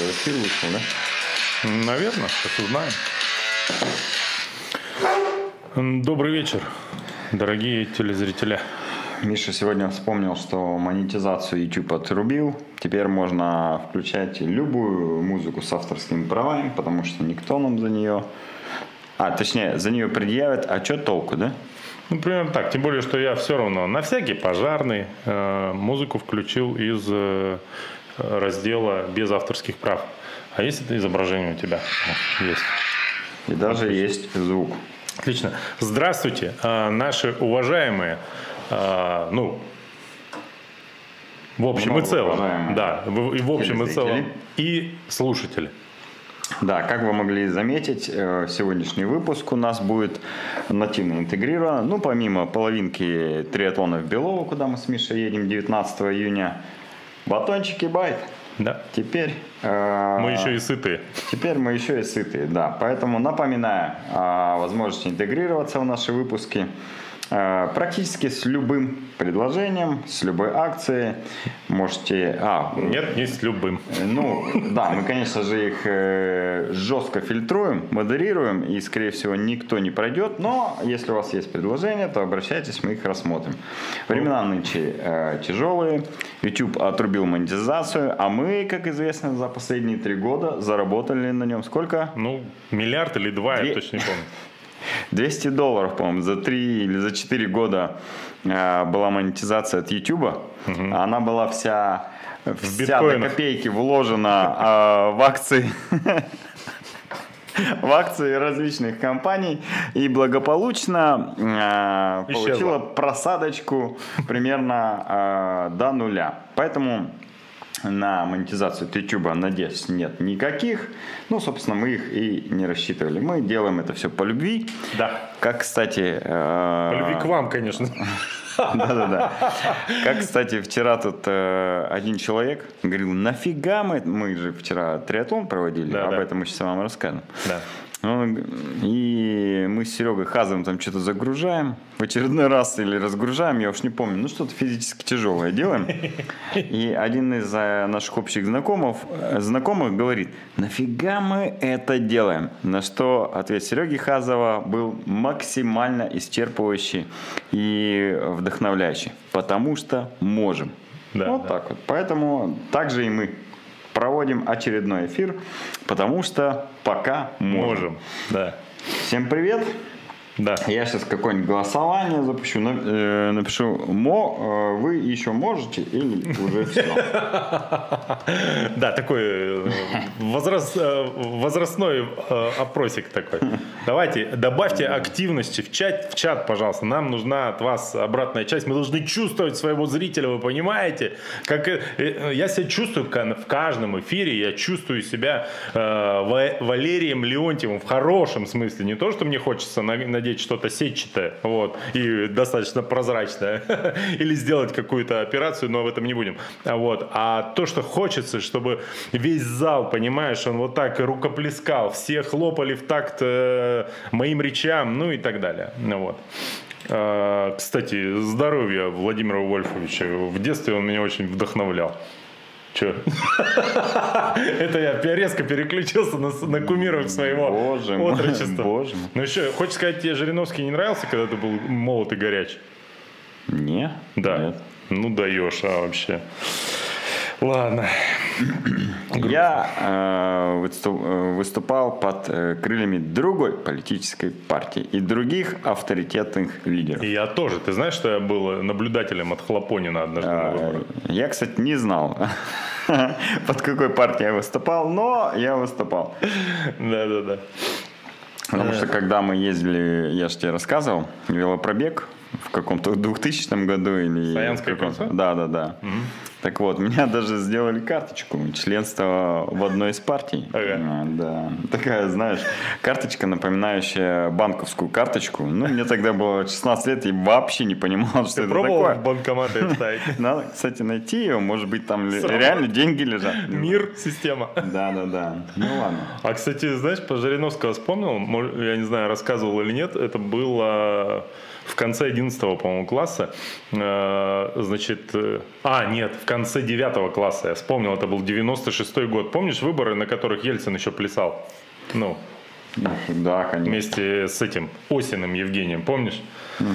Ты эфир вышел, да? Наверное, сейчас узнаем. Добрый вечер, дорогие телезрители. Миша сегодня вспомнил, что монетизацию YouTube отрубил. Теперь можно включать любую музыку с авторскими правами, потому что никто нам за нее... А, точнее, за нее предъявит, а что толку, да? Ну, примерно так. Тем более, что я все равно на всякий пожарный э, музыку включил из э, раздела без авторских прав. А есть это изображение у тебя? Есть. И даже Отлично. есть звук. Отлично. Здравствуйте, э, наши уважаемые, э, ну, в общем Много и целом, да, в, и в общем и целом, и слушатели. Да, как вы могли заметить, э, сегодняшний выпуск у нас будет нативно интегрирован. Ну, помимо половинки триатлона в Белово, куда мы с Мишей едем 19 июня, батончики байт. Да. Теперь... Э, мы еще и сытые. Теперь мы еще и сытые, да. Поэтому напоминаю о возможности интегрироваться в наши выпуски. Э, практически с любым предложением, с любой акцией можете... А, Нет, не с любым. Ну, да, мы, конечно же, их э, жестко фильтруем, модерируем, и, скорее всего, никто не пройдет, но если у вас есть предложение, то обращайтесь, мы их рассмотрим. Времена нынче э, тяжелые, YouTube отрубил монетизацию, а мы, как известно, за последние три года заработали на нем сколько? Ну, миллиард или два, Две... я точно не помню. 200 долларов, по-моему, за 3 или за 4 года э, была монетизация от YouTube. Угу. Она была вся, вся до копейки вложена э, в акции в акции различных компаний и благополучно э, получила просадочку примерно э, до нуля. Поэтому на монетизацию YouTube надежд нет никаких. Ну, собственно, мы их и не рассчитывали. Мы делаем это все по любви. Да. Как, кстати... Э, по любви к вам, конечно. Да-да-да. Как, кстати, вчера тут э, один человек говорил, нафига мы, мы же вчера триатлон проводили, об этом мы сейчас вам расскажем. Да. И мы с Серегой Хазовым там что-то загружаем в очередной раз или разгружаем, я уж не помню, ну что-то физически тяжелое делаем. И один из э, наших общих знакомых, э, знакомых говорит, нафига мы это делаем? На что ответ Сереги Хазова был максимально исчерпывающий и вдохновляющий. Потому что можем. Да, вот да. так вот. Поэтому также и мы проводим очередной эфир, потому что пока можем. можем. Да. Всем привет. Да. Я сейчас какое-нибудь голосование запущу, э, напишу, мо, э, вы еще можете или уже все? Да, такой э, возраст, возрастной опросик такой. Давайте, добавьте активности в чат, в чат, пожалуйста. Нам нужна от вас обратная часть. Мы должны чувствовать своего зрителя, вы понимаете? Как я себя чувствую в каждом эфире, я чувствую себя Валерием Леонтьевым в хорошем смысле. Не то, что мне хочется надеть надеть что-то сетчатое, вот, и достаточно прозрачное, или сделать какую-то операцию, но об этом не будем, вот, а то, что хочется, чтобы весь зал, понимаешь, он вот так рукоплескал, все хлопали в такт э, моим речам, ну и так далее, вот. А, кстати, здоровья Владимира Вольфовича. В детстве он меня очень вдохновлял. Че? Это я резко переключился на, на кумиров своего боже отрочества. Боже мой. Ну еще, хочешь сказать, тебе Жириновский не нравился, когда ты был молод и горяч? Не. Да. Нет. Ну даешь, а вообще. Ладно. Я э, э, выступал под э, крыльями другой политической партии и других авторитетных лидеров. И я тоже. Ты знаешь, что я был наблюдателем от Хлопонина однажды на выборах? Я, кстати, не знал, под какой партией я выступал, но я выступал. Да-да-да. Потому что когда мы ездили, я же тебе рассказывал, велопробег в каком-то 2000 году или... Саянское кольцо? Да, да, да. Угу. Так вот, меня даже сделали карточку членства в одной из партий. Ага. А, да. Такая, знаешь, карточка, напоминающая банковскую карточку. Ну, мне тогда было 16 лет и вообще не понимал, что Ты это пробовал такое. в банкоматы вставить? Надо, кстати, найти ее. Может быть, там реально деньги лежат. Мир, система. Да, да, да. Ну ладно. А, кстати, знаешь, по Жириновского вспомнил, я не знаю, рассказывал или нет, это было в конце 11 по-моему, класса, э, значит, э, а, нет, в конце девятого класса. Я вспомнил, это был 96-й год. Помнишь выборы, на которых Ельцин еще плясал? Ну, да, конечно. Вместе с этим Осиным Евгением, помнишь? Угу.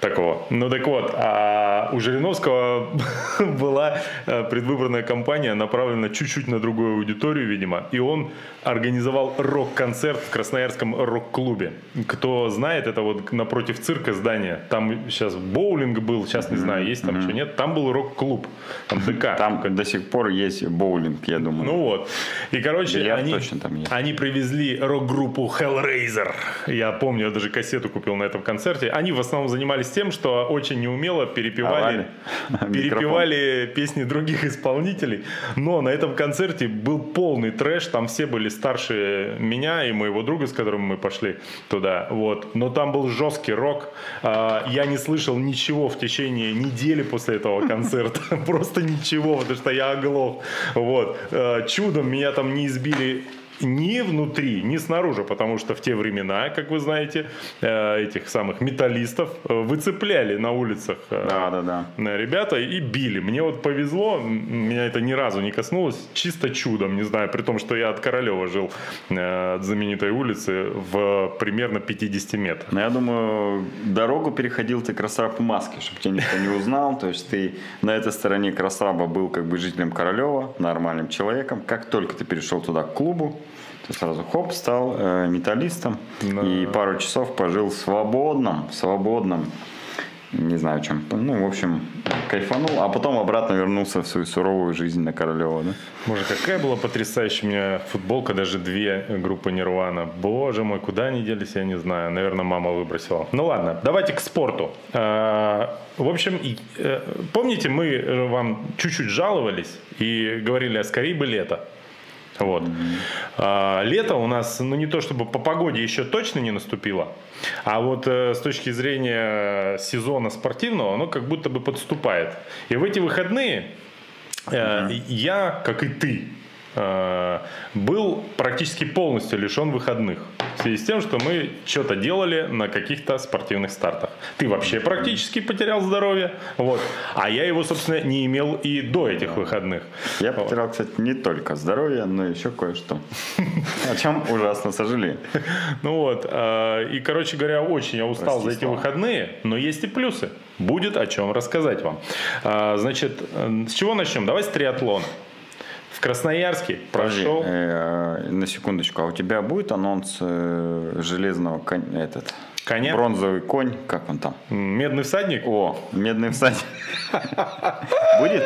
Такого. Ну так вот, а у Жириновского была э, предвыборная кампания, направлена чуть-чуть на другую аудиторию, видимо, и он организовал рок-концерт в Красноярском рок-клубе. Кто знает, это вот напротив цирка здание. Там сейчас боулинг был, сейчас не знаю, есть там еще нет. Там был рок-клуб, там ДК. Там до сих пор есть боулинг, я думаю. Ну вот. И, короче, они, точно там есть. они привезли рок-группу Hellraiser. Я помню, я даже кассету купил на этом концерте. Они в основном занимались тем, что очень неумело перепевали, перепевали песни других исполнителей. Но на этом концерте был полный трэш, там все были старше меня и моего друга, с которым мы пошли туда. Вот. Но там был жесткий рок. А, я не слышал ничего в течение недели после этого концерта. Просто ничего, потому что я оглох. Вот. А, чудом меня там не избили ни внутри, ни снаружи, потому что в те времена, как вы знаете, э, этих самых металлистов э, выцепляли на улицах э, да, да, да. ребята и били. Мне вот повезло, меня это ни разу не коснулось, чисто чудом, не знаю, при том, что я от Королева жил от знаменитой улицы в примерно 50 метрах. Но я думаю, дорогу переходил ты Красраб в маске, чтобы тебя никто не узнал, то есть ты на этой стороне Красраба был как бы жителем Королева, нормальным человеком, как только ты перешел туда к клубу, ты сразу хоп, стал э, металлистом да. и пару часов пожил свободным, свободным, не знаю чем, ну, в общем, кайфанул, а потом обратно вернулся в свою суровую жизнь на Королева, да? Боже, какая была потрясающая у меня футболка, даже две группы Нирвана. Боже мой, куда они делись, я не знаю. Наверное, мама выбросила. Ну ладно, давайте к спорту. А, в общем, э, помните, мы вам чуть-чуть жаловались и говорили, а скорее бы лето. Вот. А, лето у нас, ну не то чтобы по погоде еще точно не наступило, а вот э, с точки зрения сезона спортивного, оно как будто бы подступает. И в эти выходные э, я, как и ты, был практически полностью лишен выходных. В связи с тем, что мы что-то делали на каких-то спортивных стартах. Ты вообще практически потерял здоровье, вот. а я его, собственно, не имел и до этих выходных. Я потерял, кстати, не только здоровье, но еще кое-что. О чем ужасно сожалею. Ну вот, э, и, короче говоря, очень я устал за эти выходные, но есть и плюсы. Будет о чем рассказать вам. Э, значит, с чего начнем? Давай с триатлона. В Красноярске прошел. Э, на секундочку, а у тебя будет анонс э, железного коня, этот коня? Бронзовый конь, как он там? Медный всадник? О, медный всадник. Будет?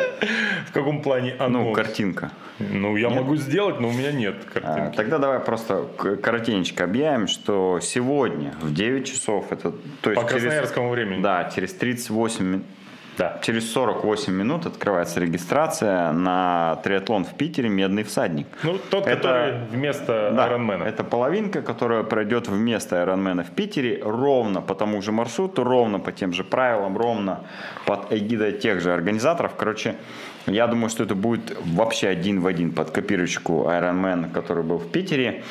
В каком плане анонс? Ну, картинка. Ну, я могу сделать, но у меня нет картинки. А, тогда давай просто коротенько объявим, что сегодня в 9 часов, это то есть По красноярскому времени. Да, через 38 минут да. Через 48 минут открывается регистрация на триатлон в Питере «Медный всадник». Ну, тот, это, который вместо да, Ironman. Это половинка, которая пройдет вместо Ironman в Питере ровно по тому же маршруту, ровно по тем же правилам, ровно под эгидой тех же организаторов. Короче, я думаю, что это будет вообще один в один под копирочку Ironman, который был в Питере.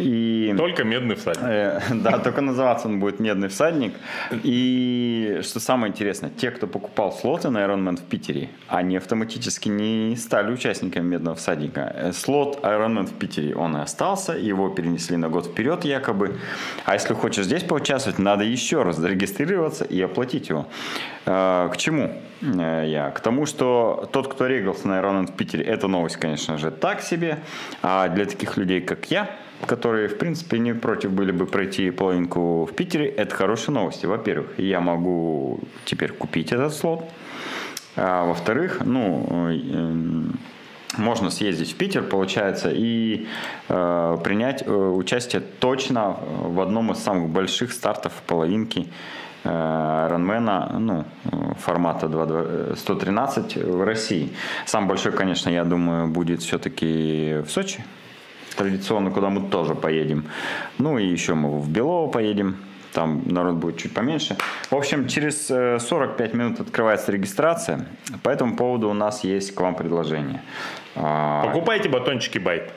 И, только медный всадник. Э, да, только называться он будет медный всадник. И что самое интересное, те, кто покупал слоты на Ironman в Питере, они автоматически не стали участниками медного всадника. Э, слот Ironman в Питере, он и остался, его перенесли на год вперед якобы. А если хочешь здесь поучаствовать, надо еще раз зарегистрироваться и оплатить его. Э, к чему я? К тому, что тот, кто регался на Ironman в Питере, эта новость, конечно же, так себе. А для таких людей, как я, которые, в принципе, не против были бы пройти половинку в Питере, это хорошие новости. Во-первых, я могу теперь купить этот слот. А во-вторых, ну, э, можно съездить в Питер, получается, и э, принять э, участие точно в одном из самых больших стартов половинки э, Ранмена, ну, формата 2, 113 в России. Сам большой, конечно, я думаю, будет все-таки в Сочи, традиционно, куда мы тоже поедем. Ну и еще мы в Белово поедем. Там народ будет чуть поменьше. В общем, через 45 э, минут открывается регистрация. По этому поводу у нас есть к вам предложение. А, Покупайте батончики байт.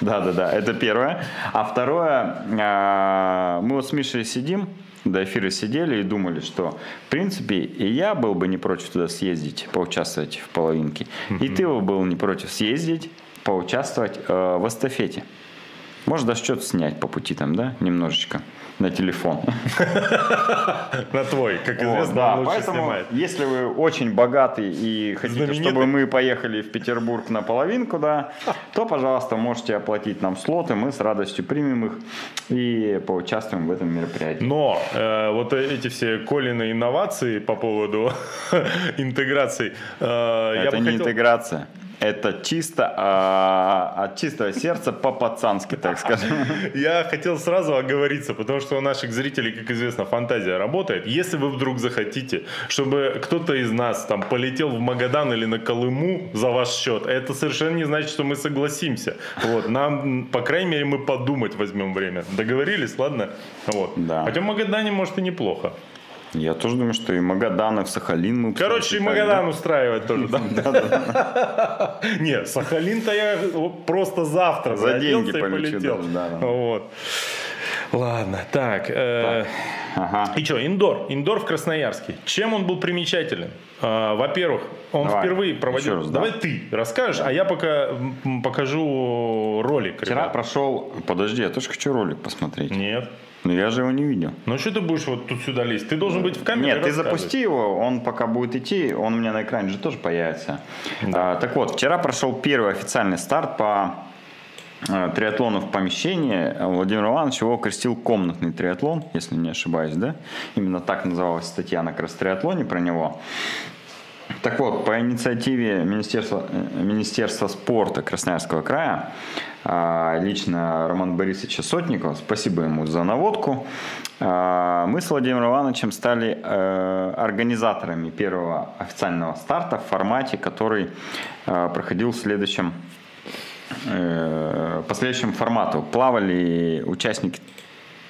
Да, да, да, это первое. А второе, а, мы вот с Мишей сидим, до эфира сидели и думали, что, в принципе, и я был бы не против туда съездить, поучаствовать в половинке, и ты был не против съездить, поучаствовать э, в эстафете. Может даже что-то снять по пути там, да, немножечко на телефон. На твой, как известно, да, поэтому, если вы очень богатый и хотите, чтобы мы поехали в Петербург на половинку, да, то, пожалуйста, можете оплатить нам слоты, мы с радостью примем их и поучаствуем в этом мероприятии. Но э, вот эти все Колины инновации по поводу интеграции... Э, Это не интеграция. Это чисто а, от чистого сердца по-пацански, так скажем. Я хотел сразу оговориться, потому что у наших зрителей, как известно, фантазия работает. Если вы вдруг захотите, чтобы кто-то из нас там полетел в Магадан или на Колыму за ваш счет, это совершенно не значит, что мы согласимся. Вот, нам, по крайней мере, мы подумать возьмем время. Договорились, ладно? Вот. Да. Хотя в Магадане, может, и неплохо. Я тоже думаю, что и Магадан, и в Сахалин мы Короче, и Магадан устраивать тоже, да? Нет, Сахалин-то я просто завтра за деньги полетел. Вот. Ладно, так. Э, и что, индор. Индор в Красноярске. Чем он был примечателен? А, во-первых, он Давай, впервые проводил... Раз, Давай да. ты расскажешь, да. а я пока покажу ролик. Вчера ребят. прошел... Подожди, я тоже хочу ролик посмотреть. Нет. Но я же его не видел. Ну что ты будешь вот тут сюда лезть? Ты должен быть в камере. Нет, ты запусти его, он пока будет идти, он у меня на экране же тоже появится. Да. А, так вот, вчера прошел первый официальный старт по а, триатлону в помещении. Владимир Иванович его крестил комнатный триатлон, если не ошибаюсь, да? Именно так называлась статья на кросс-триатлоне про него. Так вот, по инициативе Министерства, э, Министерства спорта Красноярского края лично Роман Борисовича Сотникова, спасибо ему за наводку. А, мы с Владимиром Ивановичем стали э, организаторами первого официального старта в формате, который э, проходил в следующем э, по следующему формату. Плавали участники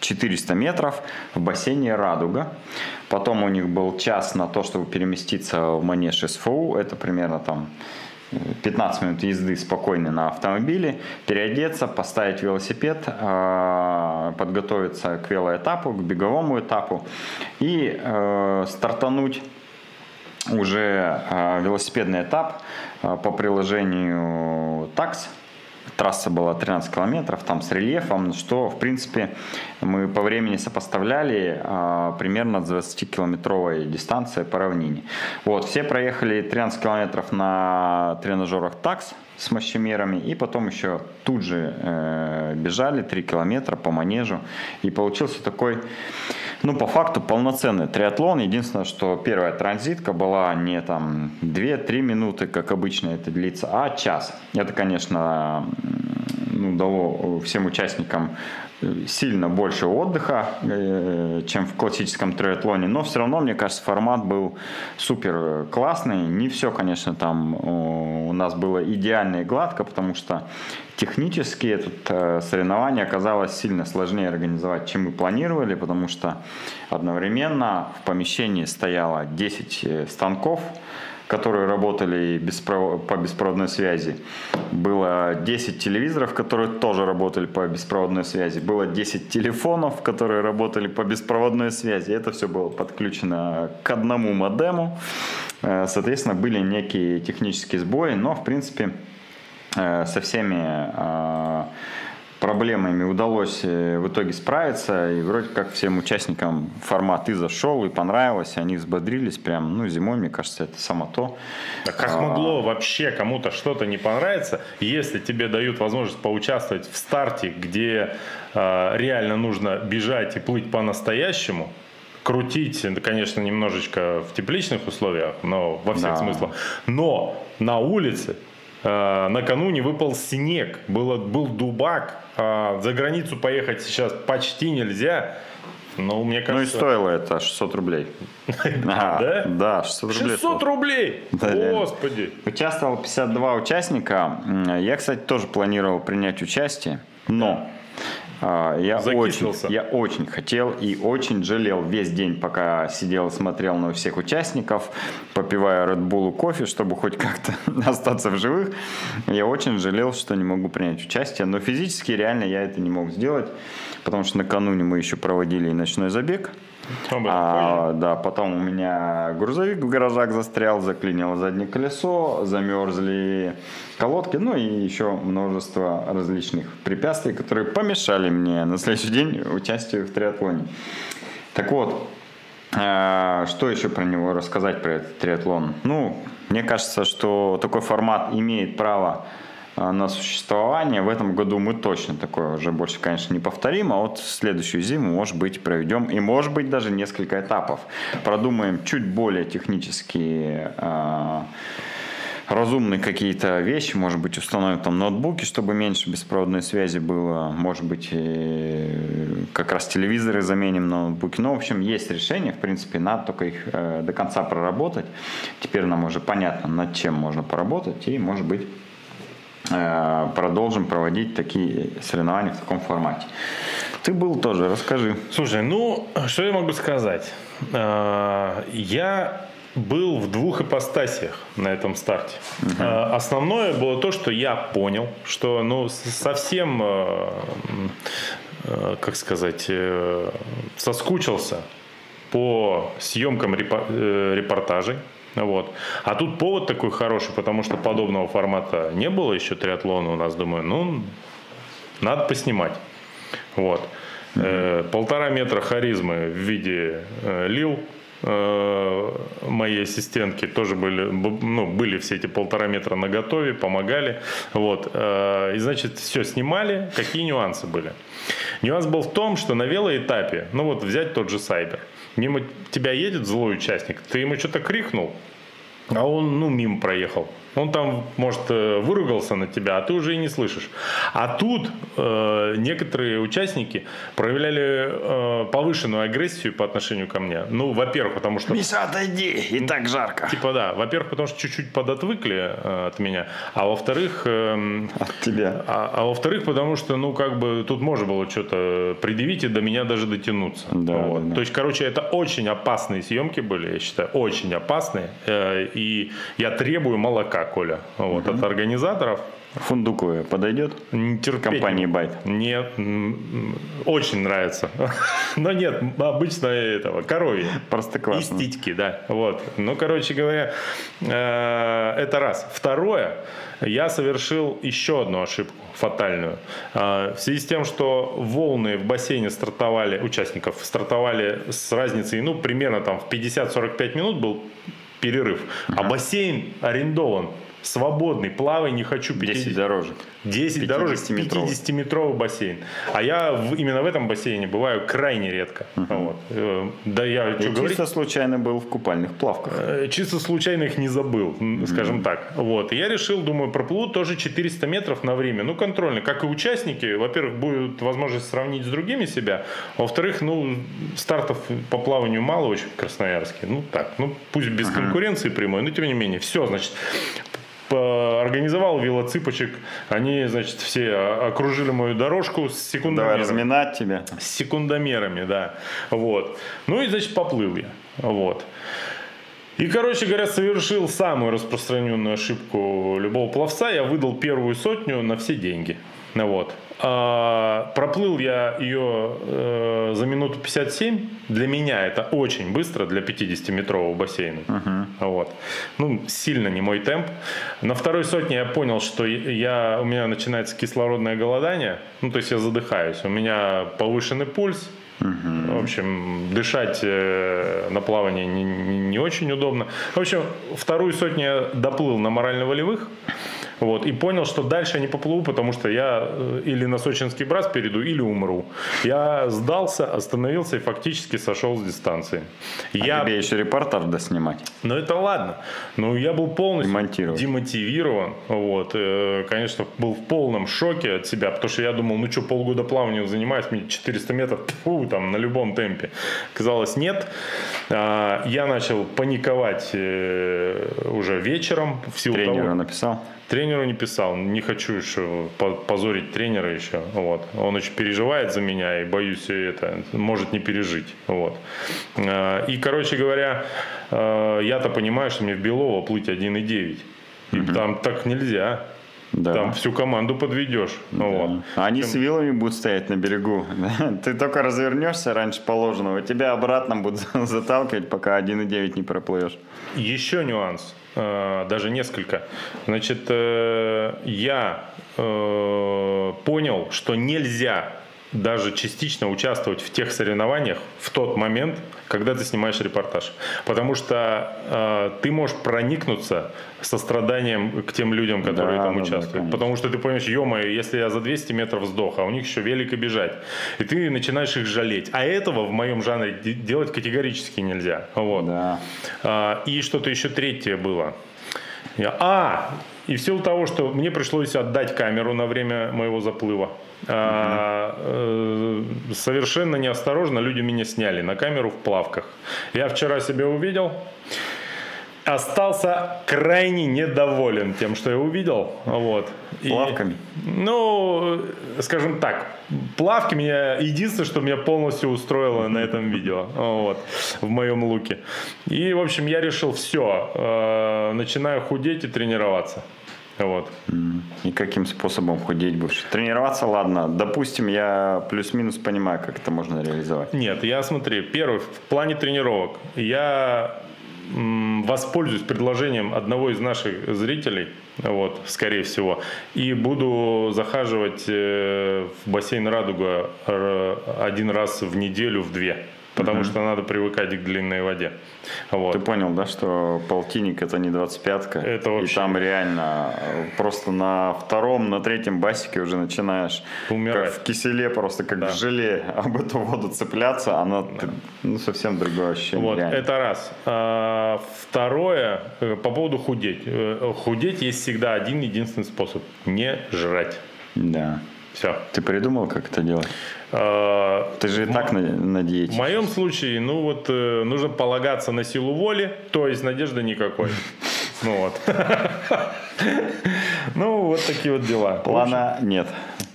400 метров в бассейне «Радуга». Потом у них был час на то, чтобы переместиться в манеж СФУ. Это примерно там 15 минут езды спокойно на автомобиле, переодеться, поставить велосипед, а, подготовиться к велоэтапу, к беговому этапу и э, стартануть уже а, велосипедный этап а, по приложению ТАКС трасса была 13 километров, там с рельефом, что, в принципе, мы по времени сопоставляли а, примерно 20-километровой дистанции по равнине. Вот, все проехали 13 километров на тренажерах ТАКС с мощемерами, и потом еще тут же э, бежали 3 километра по манежу, и получился такой ну, по факту полноценный триатлон. Единственное, что первая транзитка была не там 2-3 минуты, как обычно это длится, а час. Это, конечно, ну, дало всем участникам сильно больше отдыха, э, чем в классическом триатлоне, но все равно, мне кажется, формат был супер классный. Не все, конечно, там у нас было идеально и гладко, потому что технически это э, соревнование оказалось сильно сложнее организовать, чем мы планировали, потому что одновременно в помещении стояло 10 э, станков, которые работали по беспроводной связи. Было 10 телевизоров, которые тоже работали по беспроводной связи. Было 10 телефонов, которые работали по беспроводной связи. Это все было подключено к одному модему. Э, соответственно, были некие технические сбои, но, в принципе, э, со всеми э, проблемами удалось э, в итоге справиться. И вроде как всем участникам формат и зашел, и понравилось, и они взбодрились прям, ну, зимой, мне кажется, это само то. А как а... могло вообще кому-то что-то не понравиться, если тебе дают возможность поучаствовать в старте, где э, реально нужно бежать и плыть по-настоящему, крутить, конечно, немножечко в тепличных условиях, но во всех да. смыслах. Но на улице э, накануне выпал снег, было, был дубак, а, за границу поехать сейчас почти нельзя. Ну, мне кажется... Ну и стоило это 600 рублей. Да? Да, 600 рублей. 600 рублей? Господи. Участвовал 52 участника. Я, кстати, тоже планировал принять участие, но а, я очень, я очень хотел и очень жалел. Весь день, пока сидел и смотрел на всех участников, попивая Red Bull кофе, чтобы хоть как-то остаться в живых. Я очень жалел, что не могу принять участие, но физически реально я это не мог сделать, потому что накануне мы еще проводили ночной забег А, да, потом у меня грузовик в гаражах застрял, заклинило заднее колесо, замерзли колодки, ну и еще множество различных препятствий, которые помешали мне на следующий день участию в триатлоне. Так вот, а, что еще про него рассказать, про этот триатлон? Ну, мне кажется, что такой формат имеет право на существование. В этом году мы точно такое уже больше, конечно, не повторим, а вот следующую зиму, может быть, проведем и, может быть, даже несколько этапов. Продумаем чуть более технические а, разумные какие-то вещи, может быть, установим там ноутбуки, чтобы меньше беспроводной связи было, может быть, как раз телевизоры заменим на ноутбуки. Ну, в общем, есть решение, в принципе, надо только их э, до конца проработать. Теперь нам уже понятно, над чем можно поработать, и, может быть, э, продолжим проводить такие соревнования в таком формате. Ты был тоже, расскажи. Слушай, ну, что я могу сказать? Э, я был в двух ипостасиях на этом старте. Угу. Основное было то, что я понял, что ну, совсем, э, э, как сказать, соскучился по съемкам репортажей. Вот. А тут повод такой хороший, потому что подобного формата не было еще триатлона у нас. Думаю, ну, надо поснимать. Вот. Mm-hmm. полтора метра харизмы в виде лил Э, моей ассистентки тоже были, ну, были все эти полтора метра на готове, помогали. Вот. Э, и, значит, все снимали. Какие нюансы были? Нюанс был в том, что на велоэтапе, ну вот взять тот же Сайбер, мимо тебя едет злой участник, ты ему что-то крикнул, а он, ну, мимо проехал. Он там, может, э, выругался на тебя, а ты уже и не слышишь. А тут э, некоторые участники проявляли э, повышенную агрессию по отношению ко мне. Ну, во-первых, потому что... Миша, отойди, и так жарко. Типа да. Во-первых, потому что чуть-чуть подотвыкли э, от меня. А во-вторых... Э, от тебя. А, а во-вторых, потому что, ну, как бы, тут можно было что-то предъявить и до меня даже дотянуться. Да, вот. да, да. То есть, короче, это очень опасные съемки были, я считаю. Очень опасные. Э, и я требую молока Коля, вот, угу. от организаторов. Фундуковая подойдет? Терпеть. Компании Байт. Нет, очень нравится. Но нет, обычно этого, коровье. Просто классно. И ститьки, да. Вот. Ну, короче говоря, э, это раз. Второе, я совершил еще одну ошибку фатальную. Э, в связи с тем, что волны в бассейне стартовали, участников стартовали с разницей, ну, примерно там в 50-45 минут был перерыв. А бассейн арендован свободный, плавай, не хочу 50, 10 дорожек. 10 дорожек, 50-метровый бассейн. А я в, именно в этом бассейне бываю крайне редко. Uh-huh. Вот. Э, да я, я что чисто говорить? случайно был в купальных плавках. Э, чисто случайно их не забыл, скажем uh-huh. так. Вот. И я решил, думаю, проплыву тоже 400 метров на время. Ну, контрольно. Как и участники, во-первых, будет возможность сравнить с другими себя. Во-вторых, ну, стартов по плаванию мало очень в Красноярске. Ну, так, ну, пусть без uh-huh. конкуренции прямой, но тем не менее. Все, значит, организовал велоцыпочек. Они, значит, все окружили мою дорожку с секундомерами. Давай разминать тебя. С секундомерами, да. Вот. Ну и, значит, поплыл я. Вот. И, короче говоря, совершил самую распространенную ошибку любого пловца. Я выдал первую сотню на все деньги. Вот. А, проплыл я ее э, за минуту 57. Для меня это очень быстро для 50-метрового бассейна. Uh-huh. Вот. Ну, сильно не мой темп. На второй сотне я понял, что я, у меня начинается кислородное голодание. Ну, то есть я задыхаюсь. У меня повышенный пульс, Угу. В общем, дышать э, на плавании не, не, не очень удобно. В общем, вторую сотню я доплыл на морально-волевых. Вот, и понял, что дальше я не поплыву, потому что я э, или на сочинский брас перейду, или умру. Я сдался, остановился и фактически сошел с дистанции. А я... тебе еще репортаж доснимать. Ну это ладно. Ну я был полностью демотивирован. Вот. Э, конечно, был в полном шоке от себя, потому что я думал, ну что, полгода плаванием занимаюсь, мне 400 метров, фу, там, на любом темпе. Казалось, нет. А, я начал паниковать э, уже вечером. В силу Тренера того... написал? Тренеру не писал, не хочу еще позорить тренера еще. Вот. Он очень переживает за меня и боюсь это может не пережить. Вот. А, и, короче говоря, а, я-то понимаю, что мне в Белово плыть 1,9. И угу. там так нельзя. Да. Там всю команду подведешь. Да. Вот. Они Чем... с вилами будут стоять на берегу. Ты только развернешься раньше положенного, тебя обратно будут заталкивать, пока 1,9 не проплывешь. Еще нюанс. Э, даже несколько. Значит, э, я э, понял, что нельзя даже частично участвовать в тех соревнованиях в тот момент, когда ты снимаешь репортаж. Потому что э, ты можешь проникнуться состраданием к тем людям, которые да, там да, участвуют. Да, Потому что ты понимаешь, ё если я за 200 метров сдох, а у них еще велик бежать. И ты начинаешь их жалеть. А этого в моем жанре делать категорически нельзя. Вот. Да. А, и что-то еще третье было. Я, а, и в силу того, что мне пришлось отдать камеру на время моего заплыва, а, э, совершенно неосторожно люди меня сняли на камеру в плавках. Я вчера себя увидел, остался крайне недоволен тем, что я увидел. Вот. Плавками? И, ну, скажем так, плавки меня единственное, что меня полностью устроило на этом видео, вот, в моем луке. И, в общем, я решил все, э, начинаю худеть и тренироваться. Вот. И каким способом худеть будешь? Тренироваться, ладно. Допустим, я плюс-минус понимаю, как это можно реализовать. Нет, я смотри, первый, в плане тренировок, я воспользуюсь предложением одного из наших зрителей, вот, скорее всего, и буду захаживать э, в бассейн «Радуга» один раз в неделю в две потому угу. что надо привыкать к длинной воде. Вот. Ты понял, да, что полтинник это не 25-ка? Это вообще... И там реально э, просто на втором, на третьем басике уже начинаешь Умирать. как в киселе, просто как да. в желе об эту воду цепляться, она да. ну, совсем другое ощущение. Вот, реально. это раз. А, второе, э, по поводу худеть. Э, худеть есть всегда один единственный способ. Не жрать. Да. Все. Ты придумал, как это делать? А, Ты же и так на, на диете. В моем случае, ну вот, э, нужно полагаться на силу воли, то есть надежды никакой. Ну вот. Ну, вот такие вот дела. Плана нет.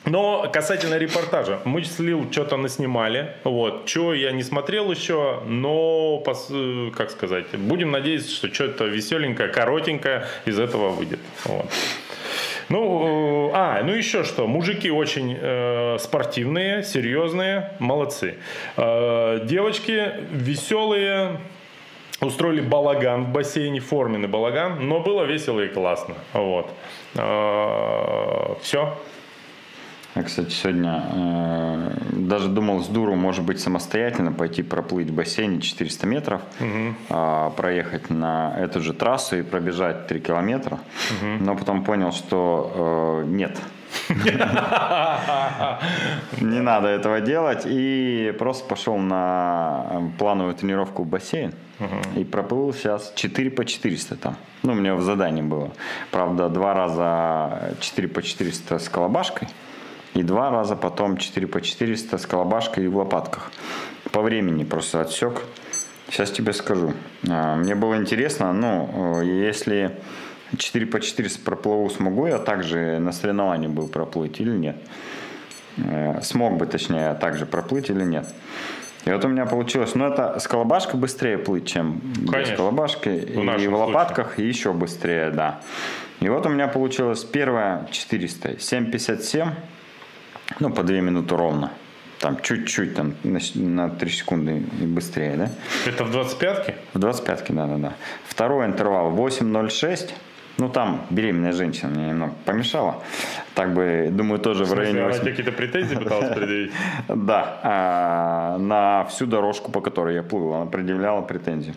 Но касательно репортажа, мы с Лил что-то наснимали, вот, что я не смотрел еще, но, э, как сказать, будем надеяться, что что-то веселенькое, коротенькое из этого выйдет. Вот. Ну, э, а, ну еще что, мужики очень э, спортивные, серьезные, молодцы. Э, девочки веселые, устроили балаган в бассейне, форменный балаган, но было весело и классно. Вот. Э, все. Я, кстати, сегодня э, даже думал с дуру, может быть, самостоятельно пойти проплыть в бассейне 400 метров, угу. э, проехать на эту же трассу и пробежать 3 километра. Угу. Но потом понял, что э, нет. Не надо этого делать. И просто пошел на э, плановую тренировку в бассейн. И проплыл сейчас 4 по 400 там. Ну, у меня в задании было. Правда, два раза 4 по 400 с колобашкой. И два раза потом 4 по 400 с колобашкой и в лопатках. По времени просто отсек. Сейчас тебе скажу. А, мне было интересно, ну, если 4 по 400 проплыву, смогу я также на соревновании был проплыть или нет? Э, смог бы, точнее, также проплыть или нет? И вот у меня получилось, ну это с колобашкой быстрее плыть, чем Конечно. без колобашки. В и в лопатках случае. еще быстрее, да. И вот у меня получилось первое 400, 7,57 ну, по 2 минуты ровно. Там чуть-чуть, там на, на 3 секунды быстрее, да? Это в 25-ке? В 25-ке, да-да-да. Второй интервал 8.06. Ну, там беременная женщина мне немного помешала. Так бы, думаю, тоже в, в районе... 8... Она какие-то претензии пыталась предъявить? Да. А, на всю дорожку, по которой я плыл, она предъявляла претензию.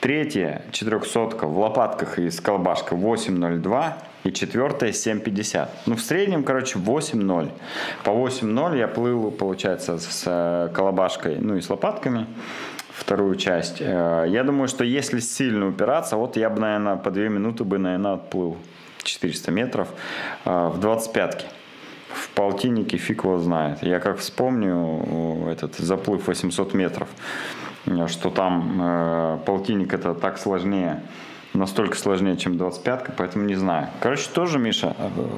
Третья, четырехсотка в лопатках и с колбашкой 8.02 и четвертая 7.50. Ну, в среднем, короче, 8.0. По 8.0 я плыл, получается, с э, колобашкой, ну и с лопатками вторую часть. Э, я думаю, что если сильно упираться, вот я бы, наверное, по 2 минуты бы, наверное, отплыл 400 метров э, в 25-ке. В полтиннике фиг его знает. Я как вспомню этот заплыв 800 метров, что там полтинник это так сложнее настолько сложнее, чем 25-ка, поэтому не знаю. Короче, тоже, Миша,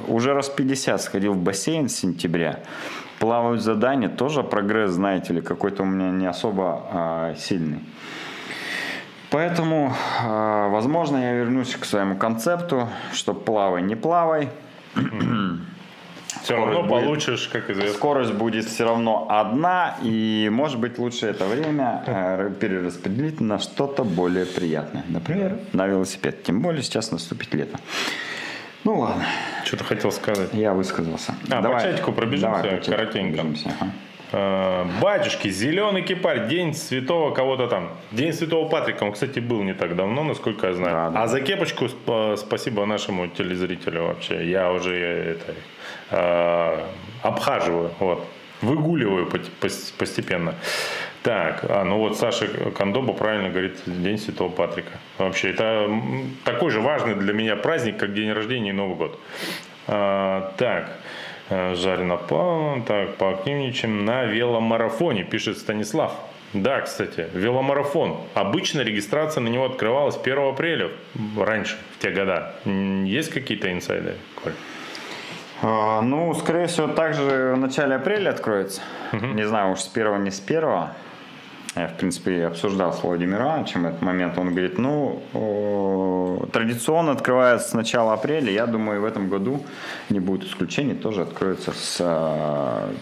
уже раз 50 сходил в бассейн с сентября. Плавают задания, тоже прогресс, знаете ли, какой-то у меня не особо а, сильный. Поэтому, а, возможно, я вернусь к своему концепту, что плавай, не плавай. все равно будет, получишь, как известно. Скорость будет все равно одна, и может быть лучше это время э, перераспределить на что-то более приятное. Например, на велосипед. Тем более сейчас наступит лето. Ну ладно. Что ты хотел сказать? Я высказался. А, Давай. по чатику пробежимся Давай, по коротенько. Пробежимся, ага. Э, батюшки, зеленый кипарь, день святого кого-то там. День святого Патрика, он, кстати, был не так давно, насколько я знаю. Да, да. А за кепочку спасибо нашему телезрителю вообще. Я уже это, э, обхаживаю, вот, выгуливаю постепенно. Так, а, ну вот Саша Кондоба правильно говорит День Святого Патрика. Вообще, это такой же важный для меня праздник, как день рождения и Новый год. А, так, э, жарено по, так, поактивничаем на веломарафоне, пишет Станислав. Да, кстати, веломарафон. Обычно регистрация на него открывалась 1 апреля, раньше, в те года. Есть какие-то инсайды, Коль? А, ну, скорее всего, также в начале апреля откроется. Угу. Не знаю, уж с первого, не с первого. Я, в принципе, обсуждал с Владимиром Ивановичем этот момент. Он говорит, ну, традиционно открывается с начала апреля. Я думаю, в этом году не будет исключений. Тоже откроется с а,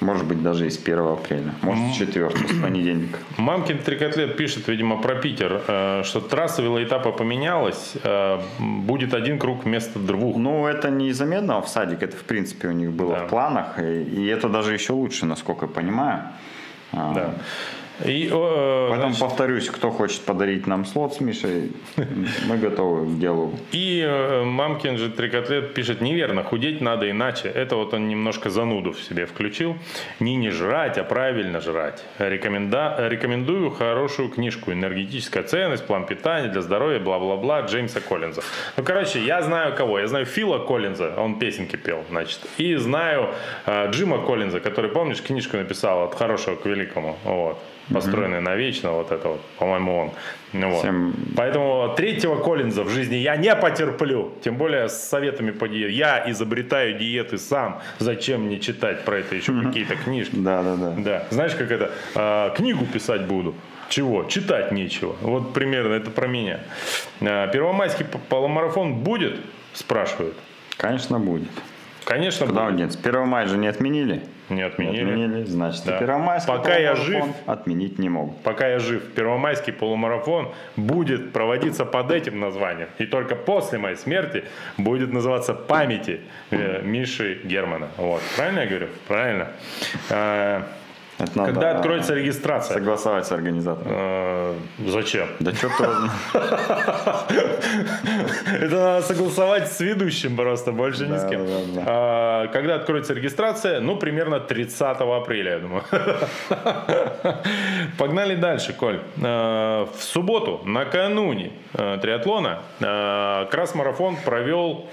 может быть, даже и с 1 апреля. Может, с 4, с понедельника. Мамкин Трикотлет пишет, видимо, про Питер, э, что трасса велоэтапа поменялась. Э, будет один круг вместо двух. Ну, это не из-за медного в садик. Это, в принципе, у них было да. в планах. И это даже еще лучше, насколько я понимаю. А, да. И, э, Поэтому значит, повторюсь, кто хочет подарить нам слот с Мишей, мы готовы к делу. И э, мамкин же трикотлет пишет, неверно, худеть надо иначе. Это вот он немножко зануду в себе включил. Не не жрать, а правильно жрать. Рекоменда... Рекомендую хорошую книжку «Энергетическая ценность, план питания для здоровья, бла-бла-бла» Джеймса Коллинза. Ну, короче, я знаю кого. Я знаю Фила Коллинза, он песенки пел, значит. И знаю э, Джима Коллинза, который, помнишь, книжку написал «От хорошего к великому». Вот построенный mm-hmm. навечно, вот это вот, по-моему, он. Ну, вот. Всем... Поэтому третьего Коллинза в жизни я не потерплю, тем более с советами по диете. Я изобретаю диеты сам, зачем мне читать про это еще mm-hmm. какие-то книжки? Да, да, да. Да, знаешь, как это, а, книгу писать буду. Чего? Читать нечего. Вот примерно это про меня. А, первомайский полумарафон будет? Спрашивают. Конечно, будет. Конечно, Куда будет. Нет, 1 мая же не отменили. Не отменили. Не отменили, значит, да. Первомайский Пока я жив, отменить не могут. Пока я жив, Первомайский полумарафон будет проводиться под этим названием. И только после моей смерти будет называться памяти э, Миши Германа. Вот. Правильно я говорю? Правильно. Э, это надо Когда откроется регистрация? Согласовать с организатором. Э, зачем? Да ты Это надо согласовать с ведущим просто, больше ни с кем. А, когда откроется регистрация? Ну, примерно 30 апреля, я думаю. Погнали дальше, Коль. Э, в субботу, накануне э, триатлона, Крас-марафон провел...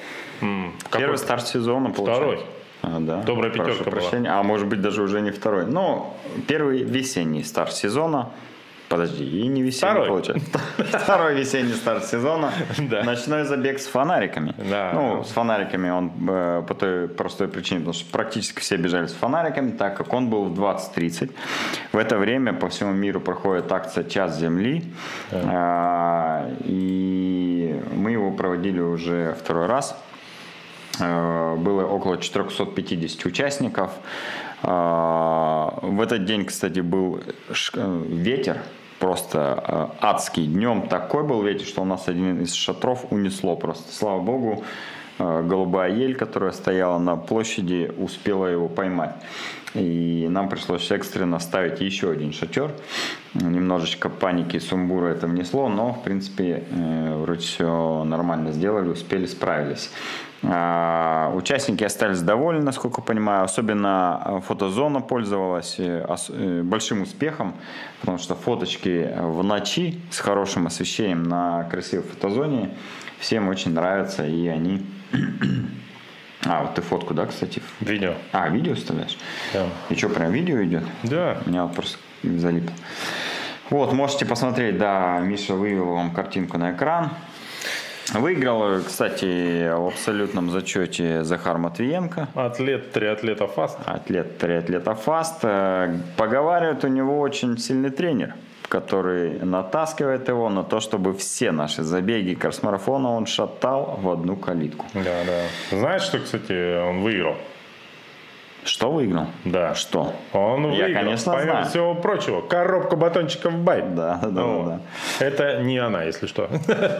Первый старт сезона, получается. Второй. А, да. Добрая пятерка Прошу прощения. А может быть даже уже не второй. Но первый весенний старт сезона. Подожди, и не весенний Второй. получается. Второй весенний старт сезона. Да. Ночной забег с фонариками. Да. Ну, с фонариками он э, по той простой причине, потому что практически все бежали с фонариками, так как он был в 20.30. В это время по всему миру проходит акция «Час Земли». Да. Э, и мы его проводили уже второй раз. Э, было около 450 участников. Э, в этот день, кстати, был э, ветер, просто адский. Днем такой был ветер, что у нас один из шатров унесло просто. Слава богу, голубая ель, которая стояла на площади, успела его поймать. И нам пришлось экстренно ставить еще один шатер. Немножечко паники и сумбура это внесло, но, в принципе, вроде все нормально сделали, успели, справились. А, участники остались довольны, насколько понимаю. Особенно а, фотозона пользовалась э, э, большим успехом, потому что фоточки в ночи с хорошим освещением на красивой фотозоне всем очень нравятся, и они... А, вот ты фотку, да, кстати? Видео. А, видео вставляешь? Да. И что, прям видео идет? Да. Меня вот просто залипло. Вот, можете посмотреть, да, Миша вывел вам картинку на экран. Выиграл, кстати, в абсолютном зачете Захар Матвиенко. Атлет триатлета Фаст. Атлет триатлета Фаст. Поговаривают, у него очень сильный тренер который натаскивает его на то, чтобы все наши забеги кросс-марафона он шатал в одну калитку. Да, да. Знаешь, что, кстати, он выиграл? Что выиграл? Да. Что? Он выиграл, Я, конечно, помимо знаю. всего прочего, коробку батончиков Байт. Да, да, Ну, да. Это не она, если что.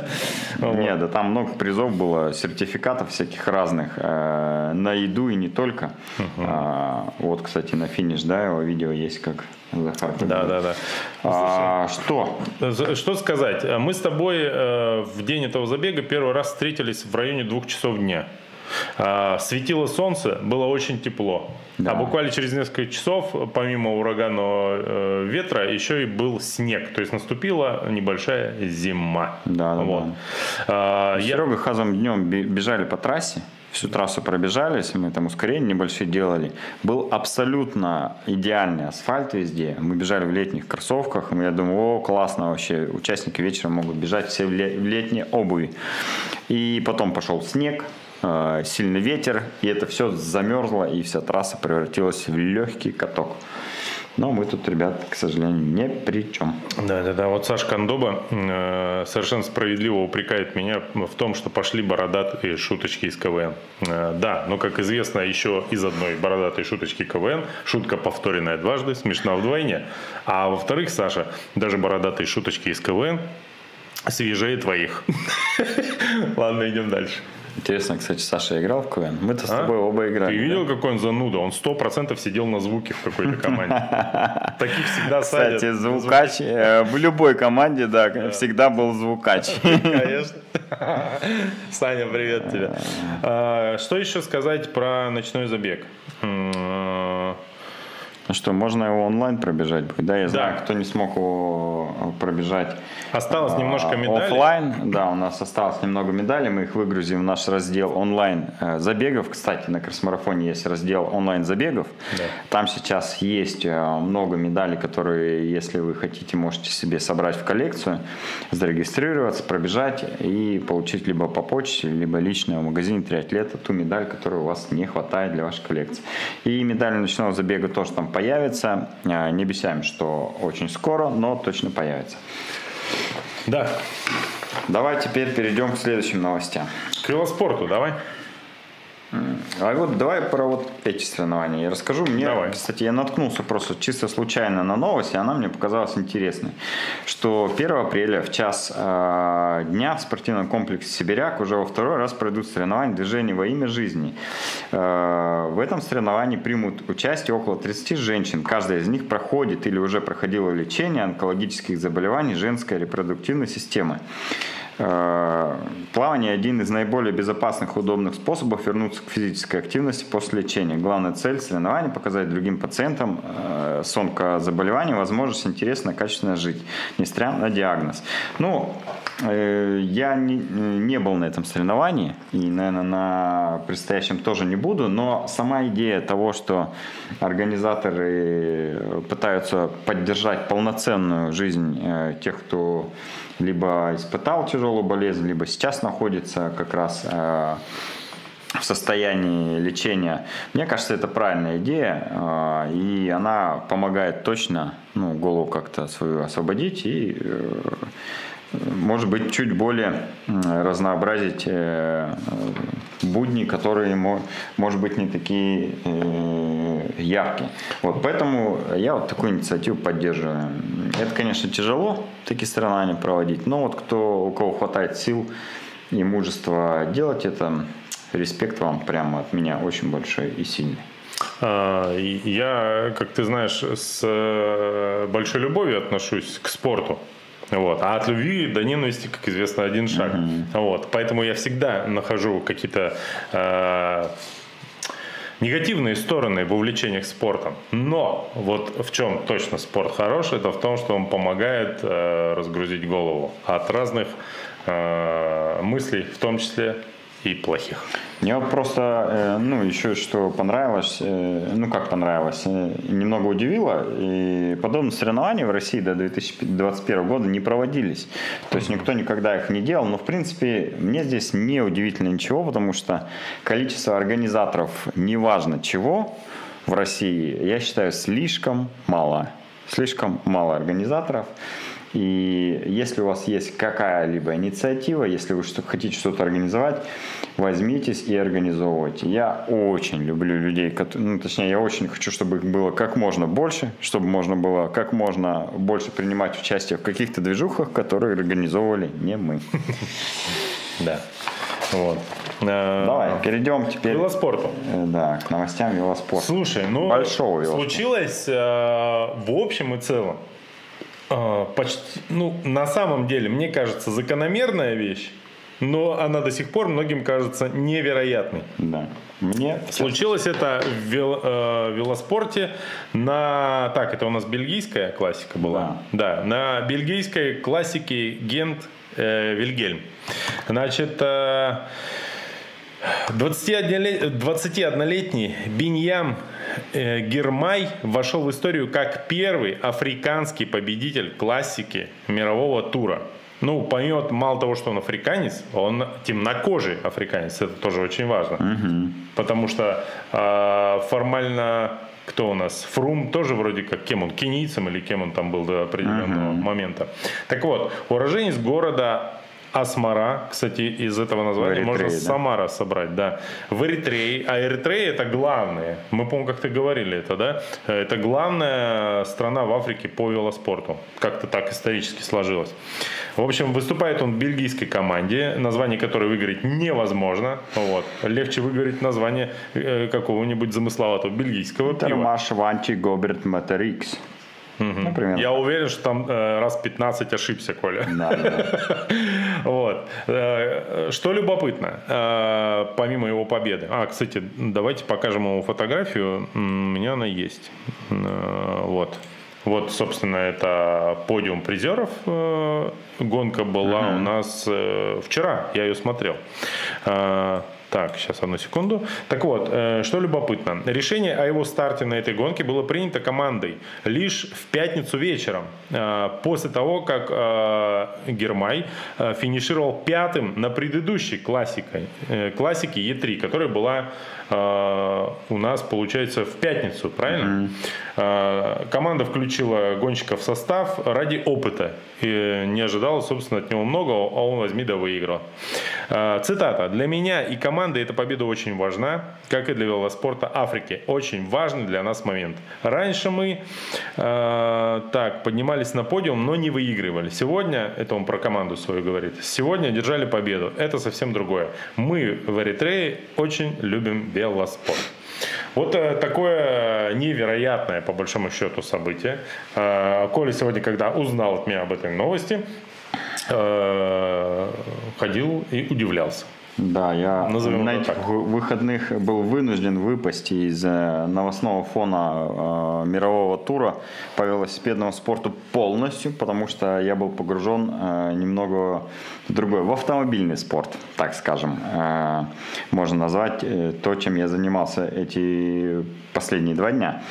Нет, да там много призов было, сертификатов всяких разных э, на еду и не только. А, вот, кстати, на финиш, да, его видео есть, как Захар. Да, да, да. А, что? Что сказать? Мы с тобой э, в день этого забега первый раз встретились в районе двух часов дня. А, Светило солнце, было очень тепло. Да. А буквально через несколько часов, помимо ураганного э, ветра, еще и был снег. То есть наступила небольшая зима. Да, да, вот. А, я- Серега Хазом днем бе- бежали по трассе, всю трассу пробежались, мы там ускорения небольшие делали. Был абсолютно идеальный асфальт везде. Мы бежали в летних кроссовках, и я думаю, о, классно вообще, участники вечера могут бежать все в, ле- в летней обуви. И потом пошел снег, сильный ветер, и это все замерзло, и вся трасса превратилась в легкий каток. Но мы тут, ребят, к сожалению, ни при чем. Да, да, да. Вот Саша Кондоба э, совершенно справедливо упрекает меня в том, что пошли бородатые шуточки из КВН. Э, да, но, как известно, еще из одной бородатой шуточки КВН, шутка повторенная дважды, смешна вдвойне. А во-вторых, Саша, даже бородатые шуточки из КВН свежее твоих. Ладно, идем дальше. Интересно, кстати, Саша играл в КВН? Мы-то с А? тобой оба играли. Ты да? видел, какой он зануда? Он сто процентов сидел на звуке в какой-то команде. Таких всегда садят. Кстати, звукач э, в любой команде, да, всегда был звукач. Конечно. Саня, привет тебе. А, Что еще сказать про ночной забег? Ну что, можно его онлайн пробежать? Да, я знаю, Да. кто не смог его пробежать Осталось немножко а, медалей. Оффлайн, да, у нас осталось немного медалей, мы их выгрузим в наш раздел онлайн э, забегов. Кстати, на кросс-марафоне есть раздел онлайн забегов. Да. Там сейчас есть э, много медалей, которые, если вы хотите, можете себе собрать в коллекцию, зарегистрироваться, пробежать и получить либо по почте, либо лично в магазине триатлета ту медаль, которой у вас не хватает для вашей коллекции. И медаль ночного забега тоже там появится. Э, Не обещаем, что очень скоро, но точно появится. Да. Давай теперь перейдем к следующим новостям. К велоспорту давай. А вот давай про вот эти соревнования я расскажу. Мне, Давай. кстати, я наткнулся просто чисто случайно на новость, и она мне показалась интересной. Что 1 апреля в час э, дня в спортивном комплексе «Сибиряк» уже во второй раз пройдут соревнования движения во имя жизни. Э, в этом соревновании примут участие около 30 женщин. Каждая из них проходит или уже проходила лечение онкологических заболеваний женской репродуктивной системы. Э, Плавание один из наиболее безопасных и удобных способов вернуться к физической активности после лечения. Главная цель соревнований – показать другим пациентам э, с онкозаболеванием возможность интересно, качественно жить, несмотря на диагноз. Ну, э, я не, не был на этом соревновании и, наверное, на предстоящем тоже не буду, но сама идея того, что организаторы пытаются поддержать полноценную жизнь тех, кто либо испытал тяжелую болезнь, либо сейчас находится как раз э, в состоянии лечения. Мне кажется, это правильная идея, э, и она помогает точно ну, голову как-то свою освободить и э, может быть, чуть более разнообразить э, будни, которые, мо- может быть, не такие э, яркие. Вот, поэтому я вот такую инициативу поддерживаю. Это, конечно, тяжело, такие соревнования проводить, но вот кто, у кого хватает сил и мужества делать это, респект вам прямо от меня очень большой и сильный. А, Я, как ты знаешь, с э, большой любовью отношусь к спорту. Вот. А от любви до ненависти, как известно, один шаг. Вот. Поэтому я всегда нахожу какие-то э, негативные стороны в увлечениях спортом. Но вот в чем точно спорт хорош, это в том, что он помогает э, разгрузить голову от разных э, мыслей, в том числе и плохих. Мне просто, э, ну, еще что понравилось, э, ну, как понравилось, э, немного удивило, и подобные соревнования в России до 2021 года не проводились. То есть никто никогда их не делал, но, в принципе, мне здесь не удивительно ничего, потому что количество организаторов, неважно чего, в России, я считаю, слишком мало. слишком мало организаторов. И если у вас есть какая-либо инициатива, если вы хотите что-то организовать, возьмитесь и организовывайте. Я очень люблю людей, ну, точнее, я очень хочу, чтобы их было как можно больше, чтобы можно было как можно больше принимать участие в каких-то движухах, которые организовывали не мы. Да. Вот. Э, Давай, перейдем теперь. К велоспорту. Э, да, к новостям велоспорта. Слушай, ну, Большого велоспорта. случилось э, в общем и целом почти, ну, на самом деле, мне кажется, закономерная вещь, но она до сих пор многим кажется невероятной. Да. Мне случилось это в вел, э, велоспорте на так это у нас бельгийская классика была. Да, да на бельгийской классике Гент э, Вильгельм. Значит. Э, 21-летний Биньям э, Гермай вошел в историю как первый африканский победитель классики мирового тура. Ну, поймет, мало того, что он африканец, он темнокожий африканец. Это тоже очень важно. Угу. Потому что э, формально кто у нас? Фрум тоже вроде как кем он? Кенийцем или кем он там был до определенного угу. момента. Так вот, уроженец города Асмара, кстати, из этого названия Эритрее, можно да? Самара собрать, да. В Эритрее, а Эритрея это главное. Мы, по-моему, как-то говорили это, да? Это главная страна в Африке по велоспорту. Как-то так исторически сложилось. В общем, выступает он в бельгийской команде, название которой выиграть невозможно. Вот. Легче выиграть название э, какого-нибудь замысловатого бельгийского. Термаш Ванчи Гоберт Материкс. Угу. Например. Я уверен, что там э, раз 15 ошибся, Коля. Да, да. вот. Э, что любопытно, э, помимо его победы. А, кстати, давайте покажем ему фотографию. У меня она есть. Э, вот. Вот, собственно, это подиум призеров. Гонка была uh-huh. у нас вчера, я ее смотрел. Так, сейчас одну секунду. Так вот, э, что любопытно. Решение о его старте на этой гонке было принято командой лишь в пятницу вечером, э, после того, как э, Гермай финишировал пятым на предыдущей классике, классике Е3, которая была у нас, получается, в пятницу, правильно? Mm-hmm. Команда включила гонщика в состав ради опыта. И не ожидала, собственно, от него много, а он возьми да выиграл. Цитата. «Для меня и команды команды эта победа очень важна, как и для велоспорта Африки. Очень важный для нас момент. Раньше мы э, так поднимались на подиум, но не выигрывали. Сегодня, это он про команду свою говорит, сегодня держали победу. Это совсем другое. Мы в Эритрее очень любим велоспорт. Вот э, такое невероятное, по большому счету, событие. Э, Коля сегодня, когда узнал от меня об этой новости, э, ходил и удивлялся. Да, я Назовем на этих выходных был вынужден выпасть из э, новостного фона э, мирового тура по велосипедному спорту полностью, потому что я был погружен э, немного в другой, в автомобильный спорт, так скажем. Э, можно назвать э, то, чем я занимался эти последние два дня.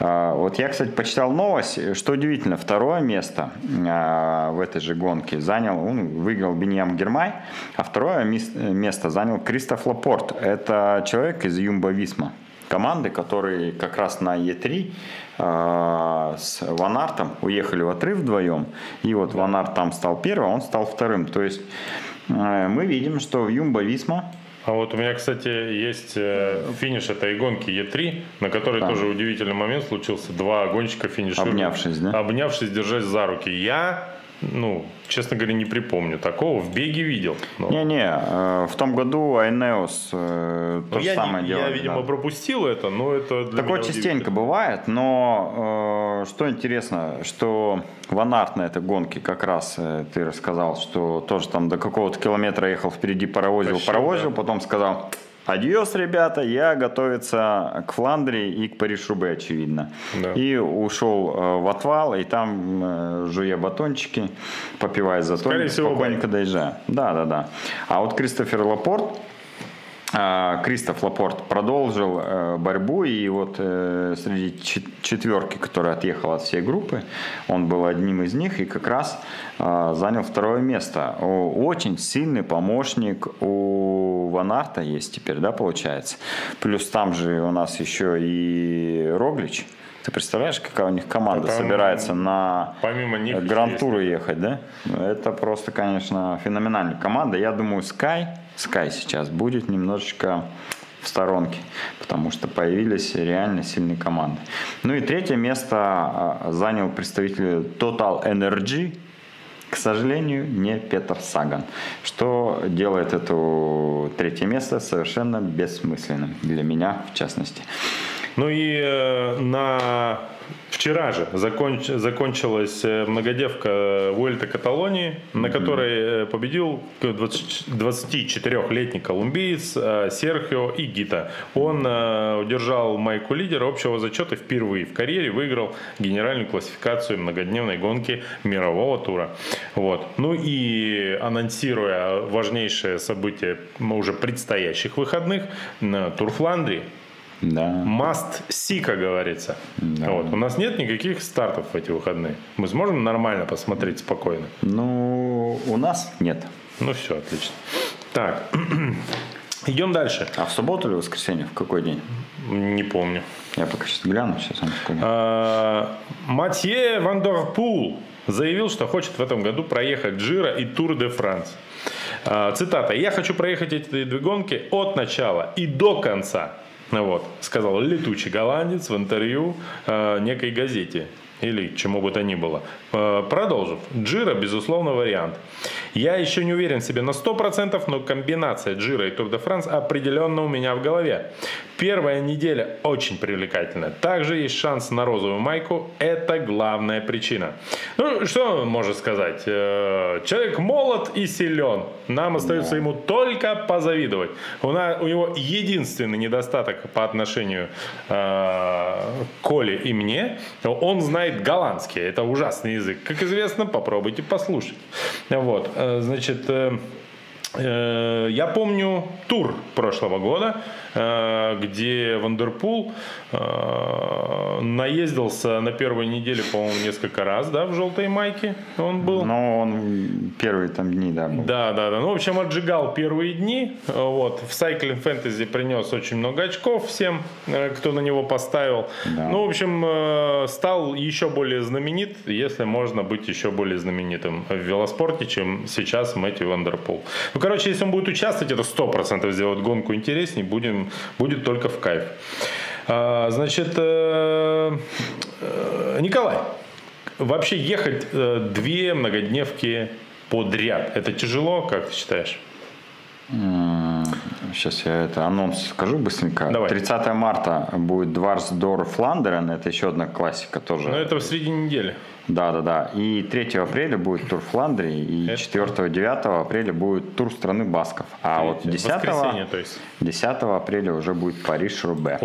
Э, вот я, кстати, почитал новость, что удивительно, второе место в этой же гонке занял, он выиграл Беньям Гермай, а второе место место занял Кристоф Лапорт. Это человек из Юмба Висма команды, которые как раз на Е3 э, с Ванартом уехали в отрыв вдвоем. И вот Ванарт там стал первым, а он стал вторым. То есть э, мы видим, что в Юмба Висма а вот у меня, кстати, есть э, финиш этой гонки Е3, на которой да. тоже удивительный момент случился. Два гонщика финишируют. Обнявшись, да? Обнявшись, держась за руки. Я ну, честно говоря, не припомню такого. В беге видел. Не-не, э, в том году Айнеус э, то ну, же я самое не, делали. Я, видимо, да. пропустил это, но это для Такое частенько бывает, но э, что интересно, что Ванарт на этой гонке как раз ты рассказал, что тоже там до какого-то километра ехал впереди, паровозил, Тащил, паровозил, да. потом сказал, Адьос, ребята, я готовиться к Фландрии и к Париж-Рубе, очевидно. Да. И ушел э, в отвал, и там, э, жуя батончики, попивая затон, спокойненько доезжая. Да, да, да. А вот Кристофер Лапорт, Кристоф Лапорт продолжил э, борьбу, и вот э, среди четверки, которая отъехала от всей группы, он был одним из них и как раз э, занял второе место. Очень сильный помощник у Ванарта есть теперь, да, получается. Плюс там же у нас еще и Роглич Ты представляешь, какая у них команда Это, собирается на гран-туру ехать, да? Это просто, конечно, феноменальная команда. Я думаю, Sky, Sky сейчас будет немножечко в сторонке, потому что появились реально сильные команды. Ну и третье место а, занял представитель Total Energy, к сожалению, не Петр Саган, что делает это третье место совершенно бессмысленным для меня в частности. Ну и э, на Вчера же законч, закончилась э, многодевка Вуэльта Каталонии, на которой э, победил 24-летний колумбиец э, Серхио Игита. Он удержал майку лидера общего зачета впервые в карьере, выиграл генеральную классификацию многодневной гонки мирового тура. Вот. Ну и анонсируя важнейшее событие уже предстоящих выходных, Тур Фландрии да. Must see, как говорится. Да. Вот. У нас нет никаких стартов в эти выходные. Мы сможем нормально посмотреть спокойно? Ну, у нас нет. Ну все, отлично. Так, идем дальше. А в субботу или в воскресенье? В какой день? Не помню. Я пока сейчас гляну, сейчас вам скажу. А, Матье Вандерпул заявил, что хочет в этом году проехать Джиро и Тур де Франс. А, цитата. «Я хочу проехать эти две гонки от начала и до конца. Вот, сказал летучий голландец в интервью э, некой газете или чему бы то ни было. Э, продолжив. Джиро, безусловно, вариант. Я еще не уверен в себе на 100%, но комбинация Джиро и Тур де Франс определенно у меня в голове. Первая неделя очень привлекательная. Также есть шанс на розовую майку. Это главная причина. Ну, что можно сказать? Э, человек молод и силен. Нам остается ему только позавидовать. У, нас, у него единственный недостаток по отношению э, к Коле и мне. Он знает голландский. Это ужасный язык. Как известно, попробуйте послушать. Вот. Э, значит, э, э, я помню тур прошлого года, где Вандерпул наездился на первой неделе, по-моему, несколько раз, да, в желтой майке он был. Но он первые там дни, да, был. Да, да, да. Ну, в общем, отжигал первые дни. Вот. В Cycling Fantasy принес очень много очков всем, кто на него поставил. Да. Ну, в общем, стал еще более знаменит, если можно быть еще более знаменитым в велоспорте, чем сейчас Мэтью Вандерпул. Ну, короче, если он будет участвовать, это 100% сделает гонку интересней, будем, будет только в кайф. А, значит, э, э, Николай, вообще ехать э, две многодневки подряд, это тяжело, как ты считаешь? Сейчас я это анонс скажу быстренько. Давай. 30 марта будет Дварсдор Фландерен. Это еще одна классика тоже. Но это в середине недели. Да, да, да. И 3 апреля будет тур Фландрии, и 4-9 апреля будет тур страны Басков. А вот 10, то есть. 10 апреля уже будет Париж-Рубе.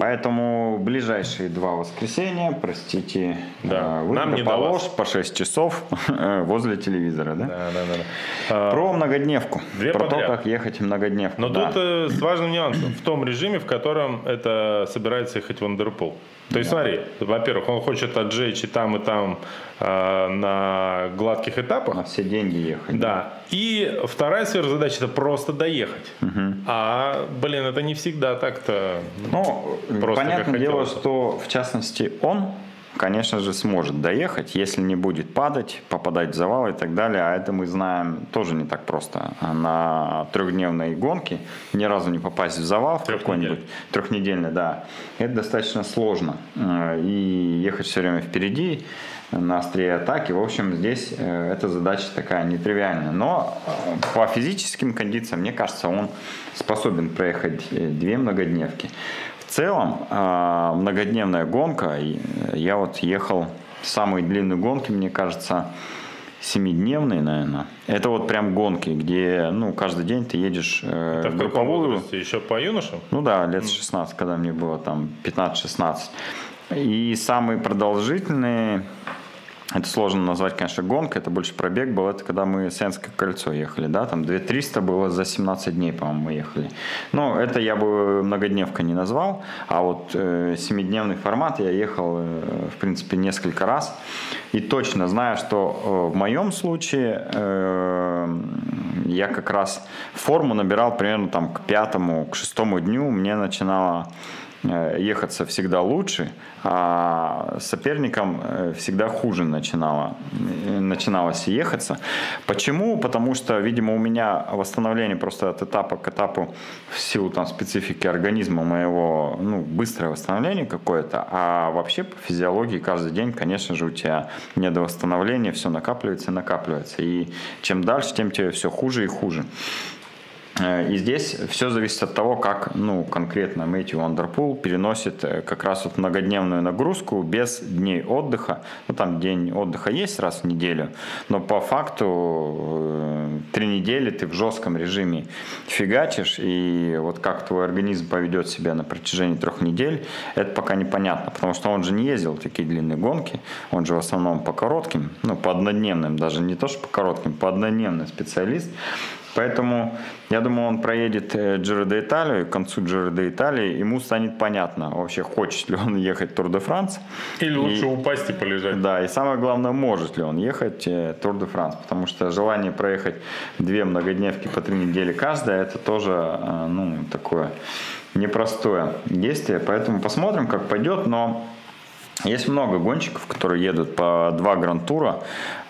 Поэтому ближайшие два воскресенья, простите, да. вынь да положь по 6 часов возле телевизора. Да? Да, да, да, да. Про многодневку. Две про подряд. то, как ехать многодневку. Но да. тут э, с важным нюансом. В том режиме, в котором это собирается ехать Вандерпул. То есть, смотри, во-первых, он хочет отжечь и там, и там э, на гладких этапах. На все деньги ехать. Да. И вторая сверхзадача это просто доехать. Угу. А, блин, это не всегда так-то. Ну, просто понятное дело, что в частности он конечно же, сможет доехать, если не будет падать, попадать в завал и так далее. А это мы знаем тоже не так просто. На трехдневной гонке ни разу не попасть в завал в какой-нибудь трехнедельный, да, это достаточно сложно. Э, и ехать все время впереди на острие атаки. В общем, здесь э, эта задача такая нетривиальная. Но э, по физическим кондициям, мне кажется, он способен проехать две многодневки. В целом, а, многодневная гонка, я вот ехал самые длинные гонки, мне кажется, семидневные, наверное. Это вот прям гонки, где, ну, каждый день ты едешь э, Это в групповую. Возрасте? Еще по юношам? Ну да, лет 16, когда мне было там 15-16. И самые продолжительные это сложно назвать, конечно, гонкой, это больше пробег был. Это когда мы Сенское кольцо ехали, да, там 2300 было за 17 дней, по-моему, мы ехали. Но это я бы многодневка не назвал, а вот э, семидневный формат я ехал, э, в принципе, несколько раз. И точно знаю, что э, в моем случае э, я как раз форму набирал примерно там к пятому, к шестому дню мне начинало ехаться всегда лучше, а соперникам э, всегда хуже начинало, начиналось ехаться. Почему? Потому что, видимо, у меня восстановление просто от этапа к этапу в силу там специфики организма моего, ну, быстрое восстановление какое-то, а вообще по физиологии каждый день, конечно же, у тебя недовосстановление, все накапливается и накапливается. И чем дальше, тем тебе все хуже и хуже. Э, и здесь все зависит от того, как ну, конкретно Мэтью Андерпул переносит э, как раз вот многодневную нагрузку без дней отдыха. Ну, там день отдыха есть раз в неделю, но по факту э, три недели ты в жестком режиме фигачишь, и вот как твой организм поведет себя на протяжении трех недель, это пока непонятно, потому что он же не ездил такие длинные гонки, он же в основном по коротким, ну, по однодневным, даже не то, что по коротким, по однодневным специалист, Поэтому я думаю, он проедет Джиро де Италию, к концу Джиро де Италии ему станет понятно, вообще хочет ли он ехать Тур де Франс. Или лучше и, упасть и полежать. Да, и самое главное, может ли он ехать Тур де Франс, потому что желание проехать две многодневки по три недели каждая, это тоже э, ну, такое непростое действие, поэтому посмотрим, как пойдет, но есть много гонщиков, которые едут по два гран-тура,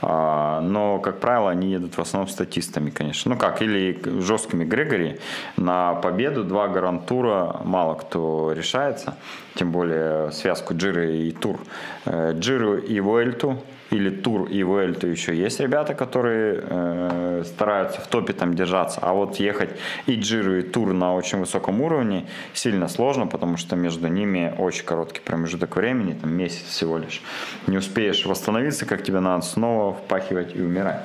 а, но, как правило, они едут в основном статистами, конечно. Ну как, или жесткими Грегори. На победу два гран-тура мало кто решается, тем более связку Джиры и Тур. Э, Джиру и Вуэльту или Тур и Vuelta еще есть ребята, которые э, стараются в топе там держаться, а вот ехать и Джиру, и Тур на очень высоком уровне сильно сложно, потому что между ними очень короткий промежуток времени, там месяц всего лишь. Не успеешь восстановиться, как тебе надо снова впахивать и умирать.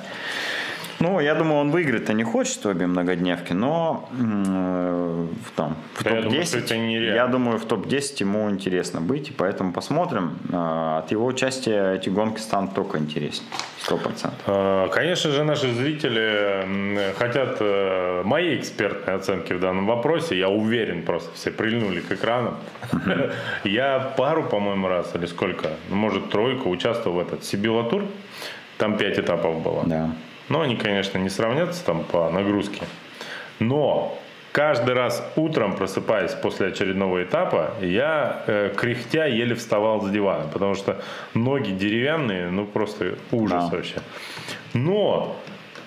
Ну, я думаю, он выиграть-то не хочет обе многодневки, но э, там, в да топ-10, я, я думаю, в топ-10 ему интересно быть, и поэтому посмотрим. Э, от его участия эти гонки станут только интереснее. Сто процентов. Э, конечно же, наши зрители хотят э, моей экспертной оценки в данном вопросе. Я уверен, просто все прильнули к экрану. Я пару, по-моему, раз или сколько, может, тройку участвовал в этот Сибилатур. Там пять этапов было. Да. Но они, конечно, не сравнятся там по нагрузке. Но каждый раз утром, просыпаясь после очередного этапа, я э, кряхтя еле вставал с дивана, потому что ноги деревянные, ну просто ужас да. вообще. Но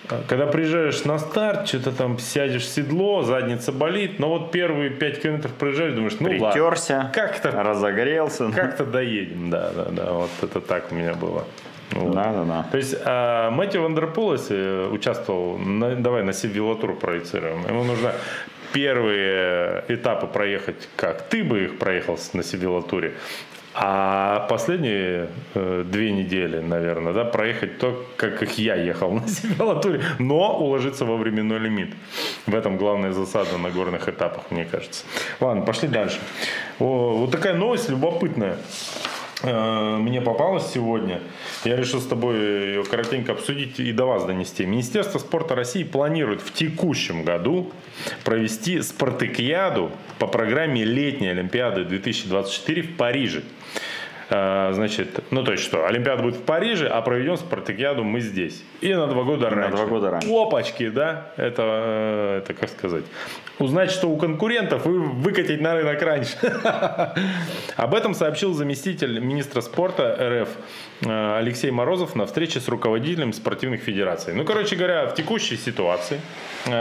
э, когда приезжаешь на старт, что-то там сядешь в седло, задница болит, но вот первые 5 километров проезжаешь, думаешь, ну Притерся, ладно, как-то разогрелся. Как-то доедем, да, да, да, вот это так у меня было. Вот. Да, да, да. То есть э, Мэтью Вандерполос э, участвовал, на, давай на Сибвелотур проецируем. Ему нужно первые этапы проехать, как ты бы их проехал на Сибвелотуре. А последние э, две недели, наверное, да, проехать то, как их я ехал на Сибвелотуре, но уложиться во временной лимит. В этом главная засада на горных этапах, мне кажется. Ладно, пошли дальше. О, вот такая новость любопытная. Э, мне попалось сегодня. Я решил с тобой ее коротенько обсудить и до вас донести. Министерство спорта России планирует в текущем году провести спартакиаду по программе летней Олимпиады 2024 в Париже. А, значит, ну то есть что, Олимпиада будет в Париже, а проведем спартакиаду мы здесь. И на два года раньше. На два года раньше. Опачки, да? Это, э, это как сказать? Узнать, что у конкурентов и выкатить на рынок раньше. Об этом сообщил заместитель министра спорта РФ э, Алексей Морозов на встрече с руководителем спортивных федераций. Ну, короче говоря, в текущей ситуации э,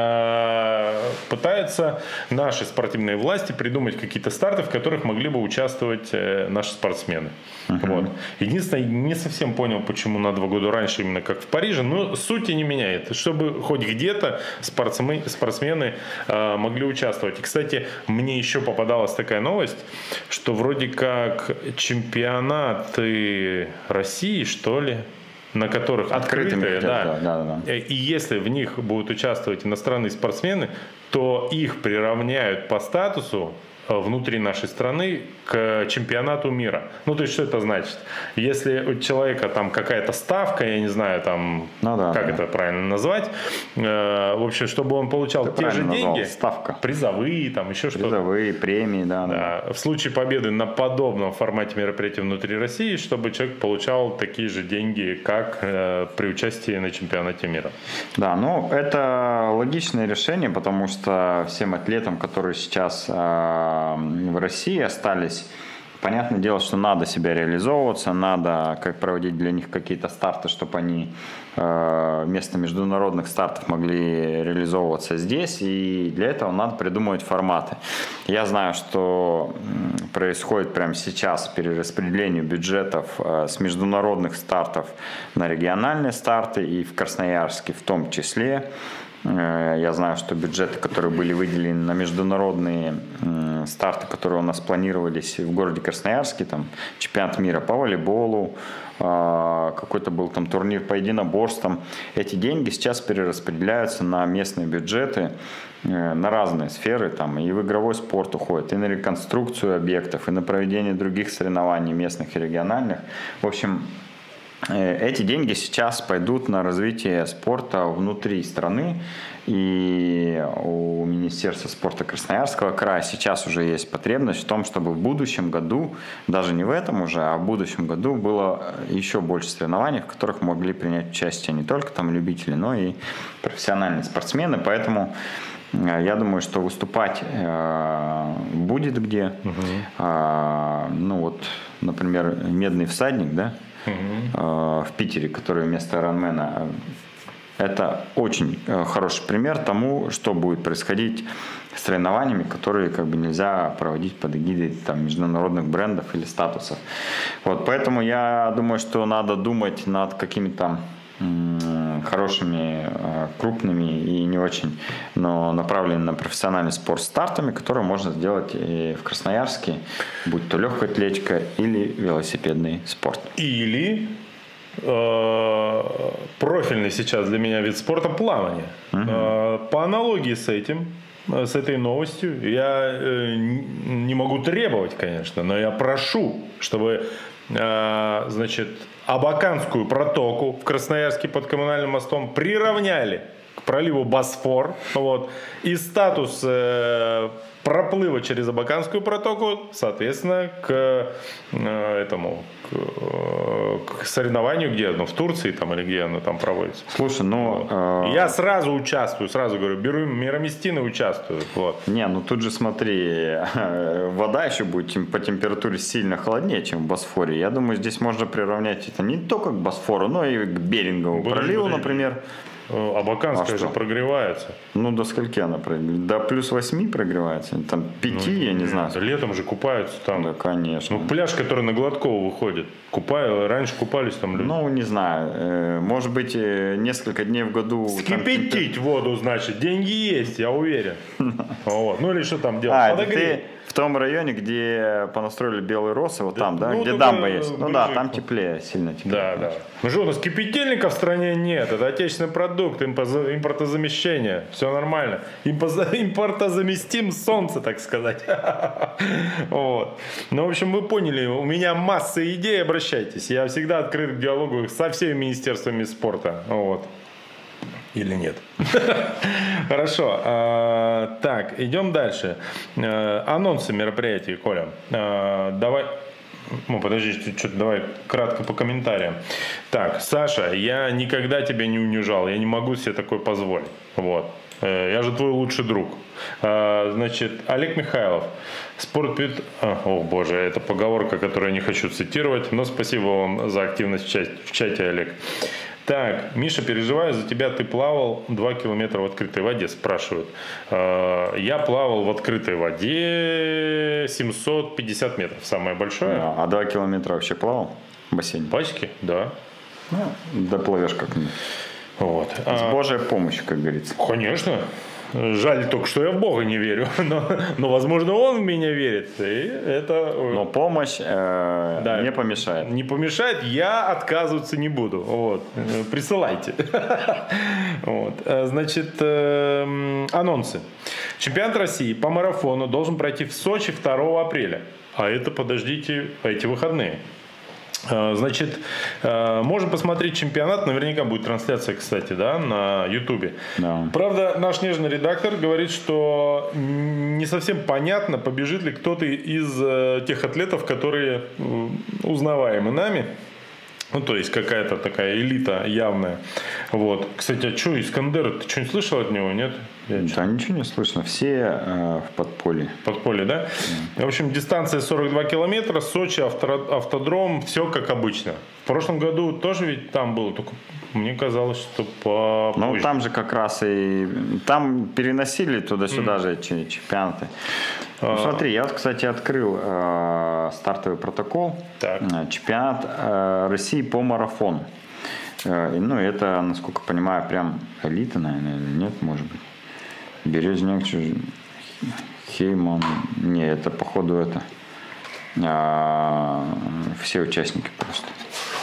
пытаются наши спортивные власти придумать какие-то старты, в которых могли бы участвовать наши спортсмены. Uh-huh. Вот. Единственное, не совсем понял, почему на два года раньше, именно как в Париже, но сути не меняет. Чтобы хоть где-то спортсмены, спортсмены э, могли участвовать. И, кстати, мне еще попадалась такая новость, что вроде как чемпионаты России, что ли, на которых открытые, да, да, да, да. И если в них будут участвовать иностранные спортсмены, то их приравняют по статусу Э, внутри нашей страны к чемпионату мира. Ну, то есть, что это значит? Если у человека там какая-то ставка, я не знаю, там, ну, да, как да. это правильно назвать, э, в общем, чтобы он получал Ты те же назвал, деньги, ставка. призовые, там, еще что-то. Призовые, премии, да, да. да. В случае победы на подобном формате мероприятия внутри России, чтобы человек получал такие же деньги, как э, при участии на чемпионате мира. Да, ну, это логичное решение, потому что всем атлетам, которые сейчас э, в России остались Понятное дело, что надо себя реализовываться, надо как проводить для них какие-то старты, чтобы они э, вместо международных стартов могли реализовываться здесь, и для этого надо придумывать форматы. Я знаю, что происходит прямо сейчас перераспределение бюджетов э, с международных стартов на региональные старты, и в Красноярске в том числе. Э, я знаю, что бюджеты, которые были выделены на международные старты, которые у нас планировались в городе Красноярске, там чемпионат мира по волейболу, а, какой-то был там турнир по единоборствам. Эти деньги сейчас перераспределяются на местные бюджеты, э, на разные сферы, там и в игровой спорт уходит, и на реконструкцию объектов, и на проведение других соревнований местных и региональных. В общем, Э, эти деньги сейчас пойдут на развитие спорта внутри страны. И у Министерства спорта Красноярского края сейчас уже есть потребность в том, чтобы в будущем году, даже не в этом уже, а в будущем году было еще больше соревнований, в которых могли принять участие не только там любители, но и профессиональные спортсмены. Поэтому э, я думаю, что выступать э, будет где. Угу. Э, ну вот, например, медный всадник, да, угу. в Питере, который вместо Ранмена. Это очень э, хороший пример тому, что будет происходить с соревнованиями, которые как бы нельзя проводить под эгидой там, международных брендов или статусов. Вот, поэтому я думаю, что надо думать над какими-то хорошими, э, крупными и не очень, но направленными на профессиональный спорт стартами, которые можно сделать и в Красноярске, будь то легкая атлетика или велосипедный спорт. Или э, профильный сейчас для меня вид спорта плавание. Угу. Э, по аналогии с этим, с этой новостью, я э, не могу требовать, конечно, но я прошу, чтобы э, значит, Абаканскую протоку в Красноярске под коммунальным мостом приравняли к проливу Босфор. Вот, и статус э, проплыва через Абаканскую протоку, соответственно, к э, этому к, э, к соревнованию, где оно в Турции там или где оно там проводится. Слушай, ну вот. э... я сразу участвую, сразу говорю, беру мироместины, участвую. Вот. Не, ну тут же смотри, вода еще будет по температуре сильно холоднее, чем в Босфоре. Я думаю, здесь можно приравнять это не только к Босфору, но и к Берингову проливу, например. Абаканская а же прогревается. Ну, до скольки она прогревается? До плюс 8 прогревается. Там 5, ну, я не знаю. Летом же купаются там. Да, конечно. Ну, пляж, который на Гладкова выходит. Купаю, раньше купались там люди. Ну, не знаю. Э, может быть, э, несколько дней в году... Скипятить там... воду, значит. Деньги есть, я уверен. Вот. Ну, или что там делать? А, ты в том районе, где понастроили белые росы, вот там, да, ну, где дамба есть. Ну да, там теплее, сильно теплее. Да, да. Ну что, у нас кипятильника в стране нет. Это отечественный продукт, импортозамещение. Все нормально. Импортозаместим солнце, так сказать. Вот. Ну, в общем, вы поняли, у меня масса идей, обращайтесь. Я всегда открыт к диалогу со всеми министерствами спорта. Вот или нет. Хорошо. А, так, идем дальше. А, анонсы мероприятий, Коля. А, давай. Ну, подожди, что-то давай кратко по комментариям. Так, Саша, я никогда тебя не унижал, я не могу себе такое позволить. Вот. Э, я же твой лучший друг. Значит, Олег Михайлов. Спорт О, боже, это поговорка, которую я не хочу цитировать, но спасибо вам за активность в чате Олег. Так, Миша, переживаю за тебя, ты плавал 2 километра в открытой воде, спрашивают. А, я плавал в открытой воде 750 метров, самое большое. А 2 километра вообще плавал в бассейне? Пачки, да. Ну, доплывешь как-нибудь. Вот. С а, Божьей помощью, как говорится. Конечно. Жаль только, что я в Бога не верю, но, но возможно, Он в меня верит. И это... Э, но помощь э, да, не помешает. Не помешает, я отказываться не буду. Вот. Присылайте. Вот. Э, значит, э, анонсы. Чемпионат России по марафону должен пройти в Сочи 2 апреля. А это, подождите, эти выходные. Э, значит, э, можем посмотреть чемпионат. Наверняка будет трансляция, кстати, да, на Ютубе. Да. Правда, наш нежный редактор говорит, что не совсем понятно, побежит ли кто-то из э, тех атлетов, которые узнаваемы нами. Ну, то есть какая-то такая элита явная. Вот. Кстати, а что, Искандер, ты что-нибудь слышал от него, нет? Я да, ничего не слышно. Все э, в подполье. Подполье, да? да? В общем, дистанция 42 километра, Сочи, авто, автодром, все как обычно. В прошлом году тоже ведь там было, только мне казалось, что по. Ну, там же как раз и... Там переносили туда-сюда mm. же чемпионаты. Ну, а. смотри, я вот, кстати, открыл э, стартовый протокол. Так. Э, чемпионат э, России по марафону. Э, ну, это, насколько понимаю, прям элита, наверное, или нет, может быть. Березняк, Хейман. Не, это походу это. А, все участники просто.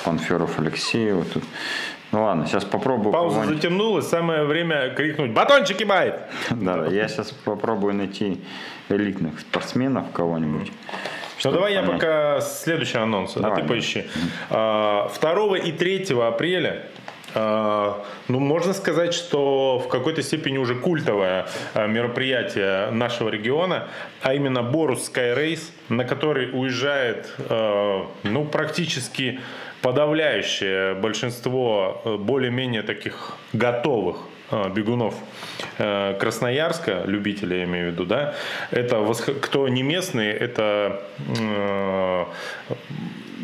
Панферов Алексей. Вот тут. Ну ладно, сейчас попробую. Пауза затянулась, самое время крикнуть «Батончики бает!» Да, да, я сейчас попробую найти элитных спортсменов кого-нибудь. Ну давай понять. я пока следующий анонс, давай, а ты поищи. 2 и 3 апреля а, ну, можно сказать, что в какой-то степени уже культовое а, мероприятие нашего региона, а именно Борус Sky Race, на который уезжает, а, ну, практически подавляющее большинство более-менее таких готовых бегунов Красноярска, любителей, я имею в виду, да, это кто не местные, это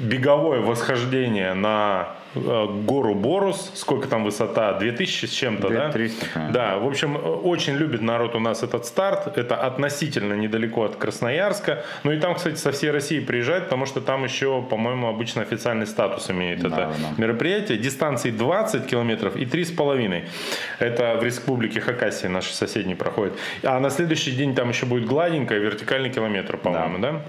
беговое восхождение на Э, гору Борус, сколько там высота, 2000 с чем-то, да? 300, да, в общем, очень любит народ у нас этот старт, это относительно недалеко от Красноярска, ну и там, кстати, со всей России приезжают, потому что там еще, по-моему, обычно официальный статус имеет да, это да. мероприятие, дистанции 20 километров и 3,5, это в республике Хакасия наши соседние проходят, а на следующий день там еще будет гладенькая вертикальный километр, по-моему, да? да?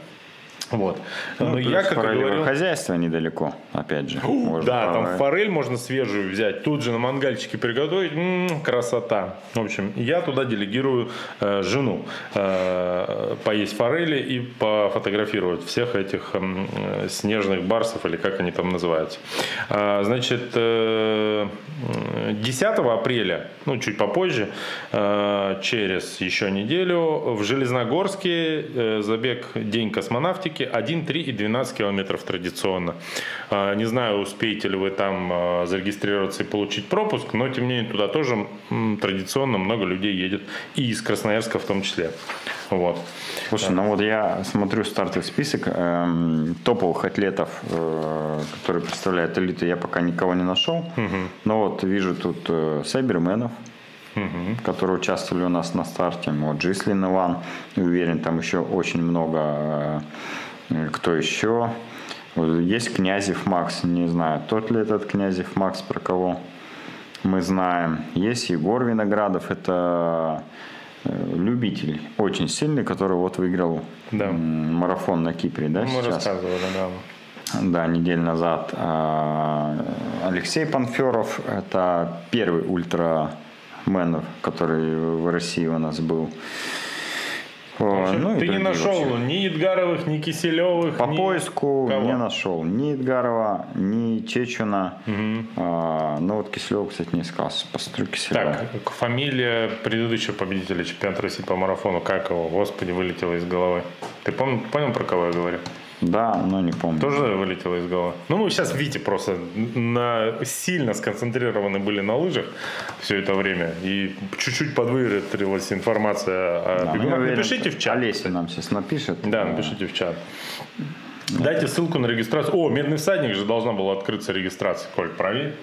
Вот. Ну, Но я, как говорил... хозяйство недалеко, опять же. Можно да, там форель можно свежую взять, тут же на мангальчике приготовить. М-м, красота. В общем, я туда делегирую э, жену э, поесть форели и пофотографировать всех этих э, снежных барсов, или как они там называются. А, значит, э, 10 апреля, ну, чуть попозже, э, через еще неделю, в Железногорске э, забег День космонавтики пробки 1, 3 и 12 километров традиционно. А, не знаю, успеете ли вы там а, зарегистрироваться и получить пропуск, но тем не менее туда тоже традиционно много людей едет. И из Красноярска в том числе. Вот. Слушай, ну вот я смотрю стартовый список э, топовых атлетов, э, которые представляют элиту, я пока никого не нашел. Угу. Но вот вижу тут э, сайберменов, угу. которые участвовали у нас на старте. Вот Джислин Иван, уверен, там еще очень много э, кто еще? Есть Князев Макс, не знаю, тот ли этот Князев Макс, про кого мы знаем. Есть Егор Виноградов, это э, любитель, очень сильный, который вот выиграл да. марафон на Кипре, да, Мы сейчас? рассказывали, да. Да, неделю назад. А, Алексей Панферов, это первый ультрамен, который в России у нас был. Общем, ну, ты не нашел вообще. ни Едгаровых, ни Киселевых. По ни... поиску кого? не нашел ни Едгарова, ни Чечуна. Угу. А, ну вот Киселева, кстати, не искал. Посмотрю Киселева. Так, фамилия предыдущего победителя чемпионата России по марафону, как его, господи, вылетела из головы. Ты понял, понял про кого я говорю? Да, но не помню. Тоже вылетело из головы. Ну, мы сейчас, видите, просто на, сильно сконцентрированы были на лыжах все это время. И чуть-чуть подвыветрилась информация о да, бегунах. Напишите в чат. Олеся нам сейчас напишет. Да, напишите в чат. Дайте ссылку на регистрацию. О, медный всадник же должна была открыться регистрация. Коль, проверь.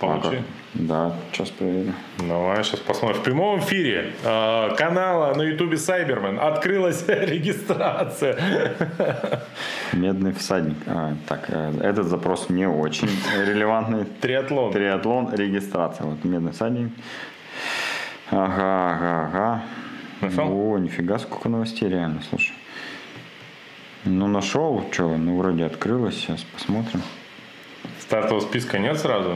Получи. А да, сейчас проверим. Давай, сейчас посмотрим. В прямом эфире э, канала на ютубе Сайбермен открылась регистрация. Медный всадник. А, так, э, этот запрос не очень релевантный. Триатлон. Триатлон, регистрация. Вот медный всадник. Ага, ага, ага. Нашел? О, нифига, сколько новостей реально, слушай. Ну, нашел, что, ну, вроде открылось, сейчас посмотрим. Стартового списка нет сразу?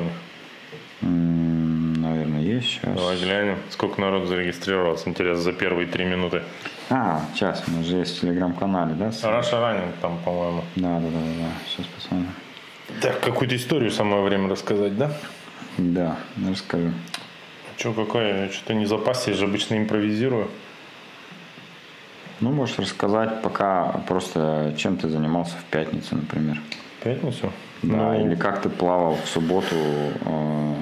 Наверное, есть сейчас. Давай глянем, сколько народ зарегистрировался. Интересно, за первые три минуты. А, сейчас, у нас же есть в телеграм-канале, да? Russia Running там, по-моему. Да, да, да, да, сейчас посмотрим. Так, какую-то историю самое время рассказать, да? Да, расскажу. Че, какое? Я что-то не запас, я же обычно импровизирую. Ну, можешь рассказать пока просто, чем ты занимался в пятницу, например. В пятницу? Да, ну, или как ты плавал в субботу? Э,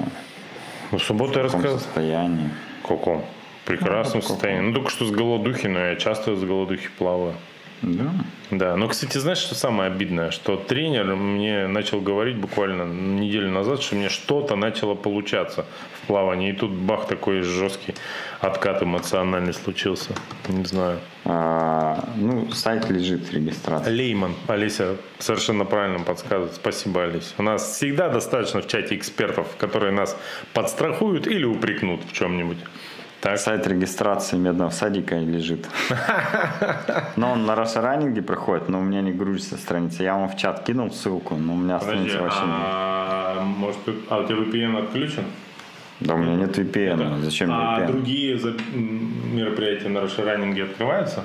в субботу я рассказал. состоянии? В каком? Прекрасном ну, состоянии. Ну, только что с голодухи, но я часто с голодухи плаваю. Да. Да, но, кстати, знаешь, что самое обидное? Что тренер мне начал говорить буквально неделю назад, что мне что-то начало получаться в плавании. И тут бах, такой жесткий откат эмоциональный случился. Не знаю. А, ну, сайт лежит, регистрация. Лейман. Олеся совершенно правильно подсказывает. Спасибо, Олеся. У нас всегда достаточно в чате экспертов, которые нас подстрахуют или упрекнут в чем-нибудь. Так. Сайт регистрации медного садика лежит. Но он на Раннинге проходит, но у меня не грузится страница. Я вам в чат кинул ссылку, но у меня страница вообще нет. А, может, а у тебя VPN отключен? Да, у меня нет VPN. Зачем VPN? А другие мероприятия на Раннинге открываются?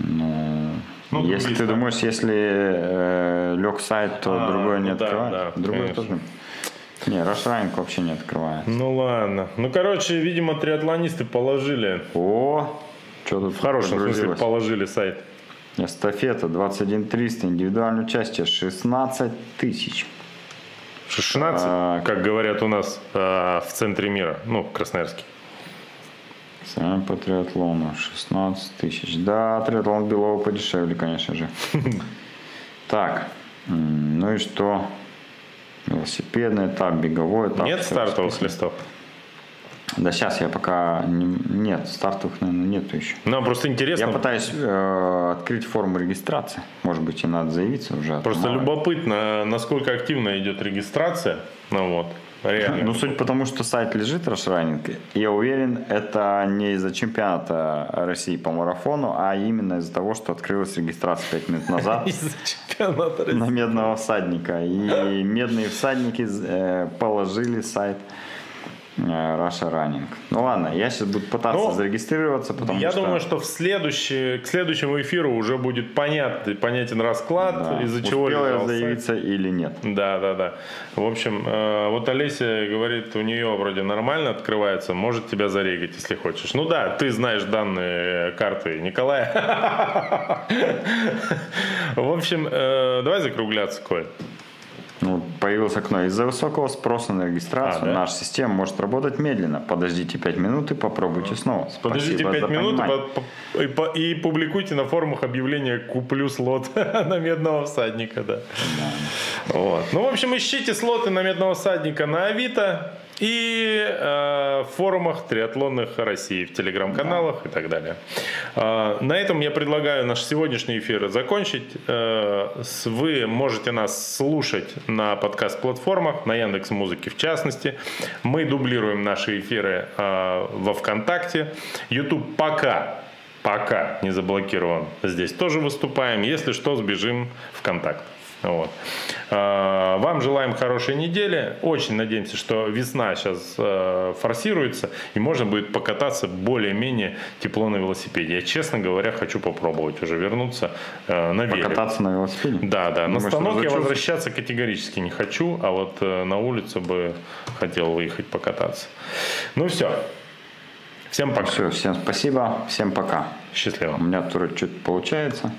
Ну, ну, если ты думаешь, если э, лег сайт, то а, другое не ну, открывается. Да, другое конечно. тоже. Не, Рошранинг вообще не открывает. Ну ладно. Ну, короче, видимо, триатлонисты положили. О, что тут В хорошем смысле положили сайт. Эстафета 21 300, индивидуальное участие 16 тысяч. 16, а, как говорят у нас а, в центре мира, ну, в Красноярске. Сами по триатлону 16 тысяч. Да, триатлон Белого подешевле, конечно же. Так, ну и что? Велосипедный этап, беговой этап. Нет стартовых листов? Да сейчас я пока не, нет, стартовых, наверное, нету еще. Ну, просто интересно. Я пытаюсь э, открыть форму регистрации. Может быть, и надо заявиться уже. Просто любопытно, насколько активно идет регистрация. Ну вот. Реально. Ну, суть потому, что сайт лежит Rush я уверен, это не из-за чемпионата России по марафону, а именно из-за того, что открылась регистрация 5 минут назад на медного всадника. И медные всадники э, положили сайт Russia Running. Ну ладно, я сейчас буду пытаться ну, зарегистрироваться, потому я что... Я думаю, что в следующий, к следующему эфиру уже будет понятен, понятен расклад, да. из-за чего... Успел я заявиться сайт. или нет. Да, да, да. В общем, э, вот Олеся говорит, у нее вроде нормально открывается, может тебя зарегать, если хочешь. Ну да, ты знаешь данные карты Николая. В общем, э, давай закругляться, Коль. Ну, появилось окно. Из-за высокого спроса на регистрацию а, да? наша система может работать медленно. Подождите 5 минут и попробуйте снова. Подождите Спасибо 5 минут и, по, и, и публикуйте на форумах объявление «Куплю слот на медного всадника». Да. Да. Вот. Ну, в общем, ищите слоты на медного всадника на Авито и э, в форумах триатлонных России, в телеграм-каналах да. и так далее. Э, на этом я предлагаю наш сегодняшний эфир закончить. Э, вы можете нас слушать на подкаст-платформах, на Яндекс Музыке в частности. Мы дублируем наши эфиры э, во ВКонтакте. YouTube пока пока не заблокирован. Здесь тоже выступаем. Если что, сбежим в контакт. Вот. А, вам желаем хорошей недели. Очень надеемся, что весна сейчас э, форсируется и можно будет покататься более-менее тепло на велосипеде. Я, честно говоря, хочу попробовать уже вернуться э, на велик. Покататься на велосипеде? Да, да. Думаешь, на станок я возвращаться категорически не хочу, а вот э, на улицу бы хотел выехать покататься. Ну все. Всем пока. Все, всем спасибо. Всем пока. Счастливо. У меня тоже что-то получается.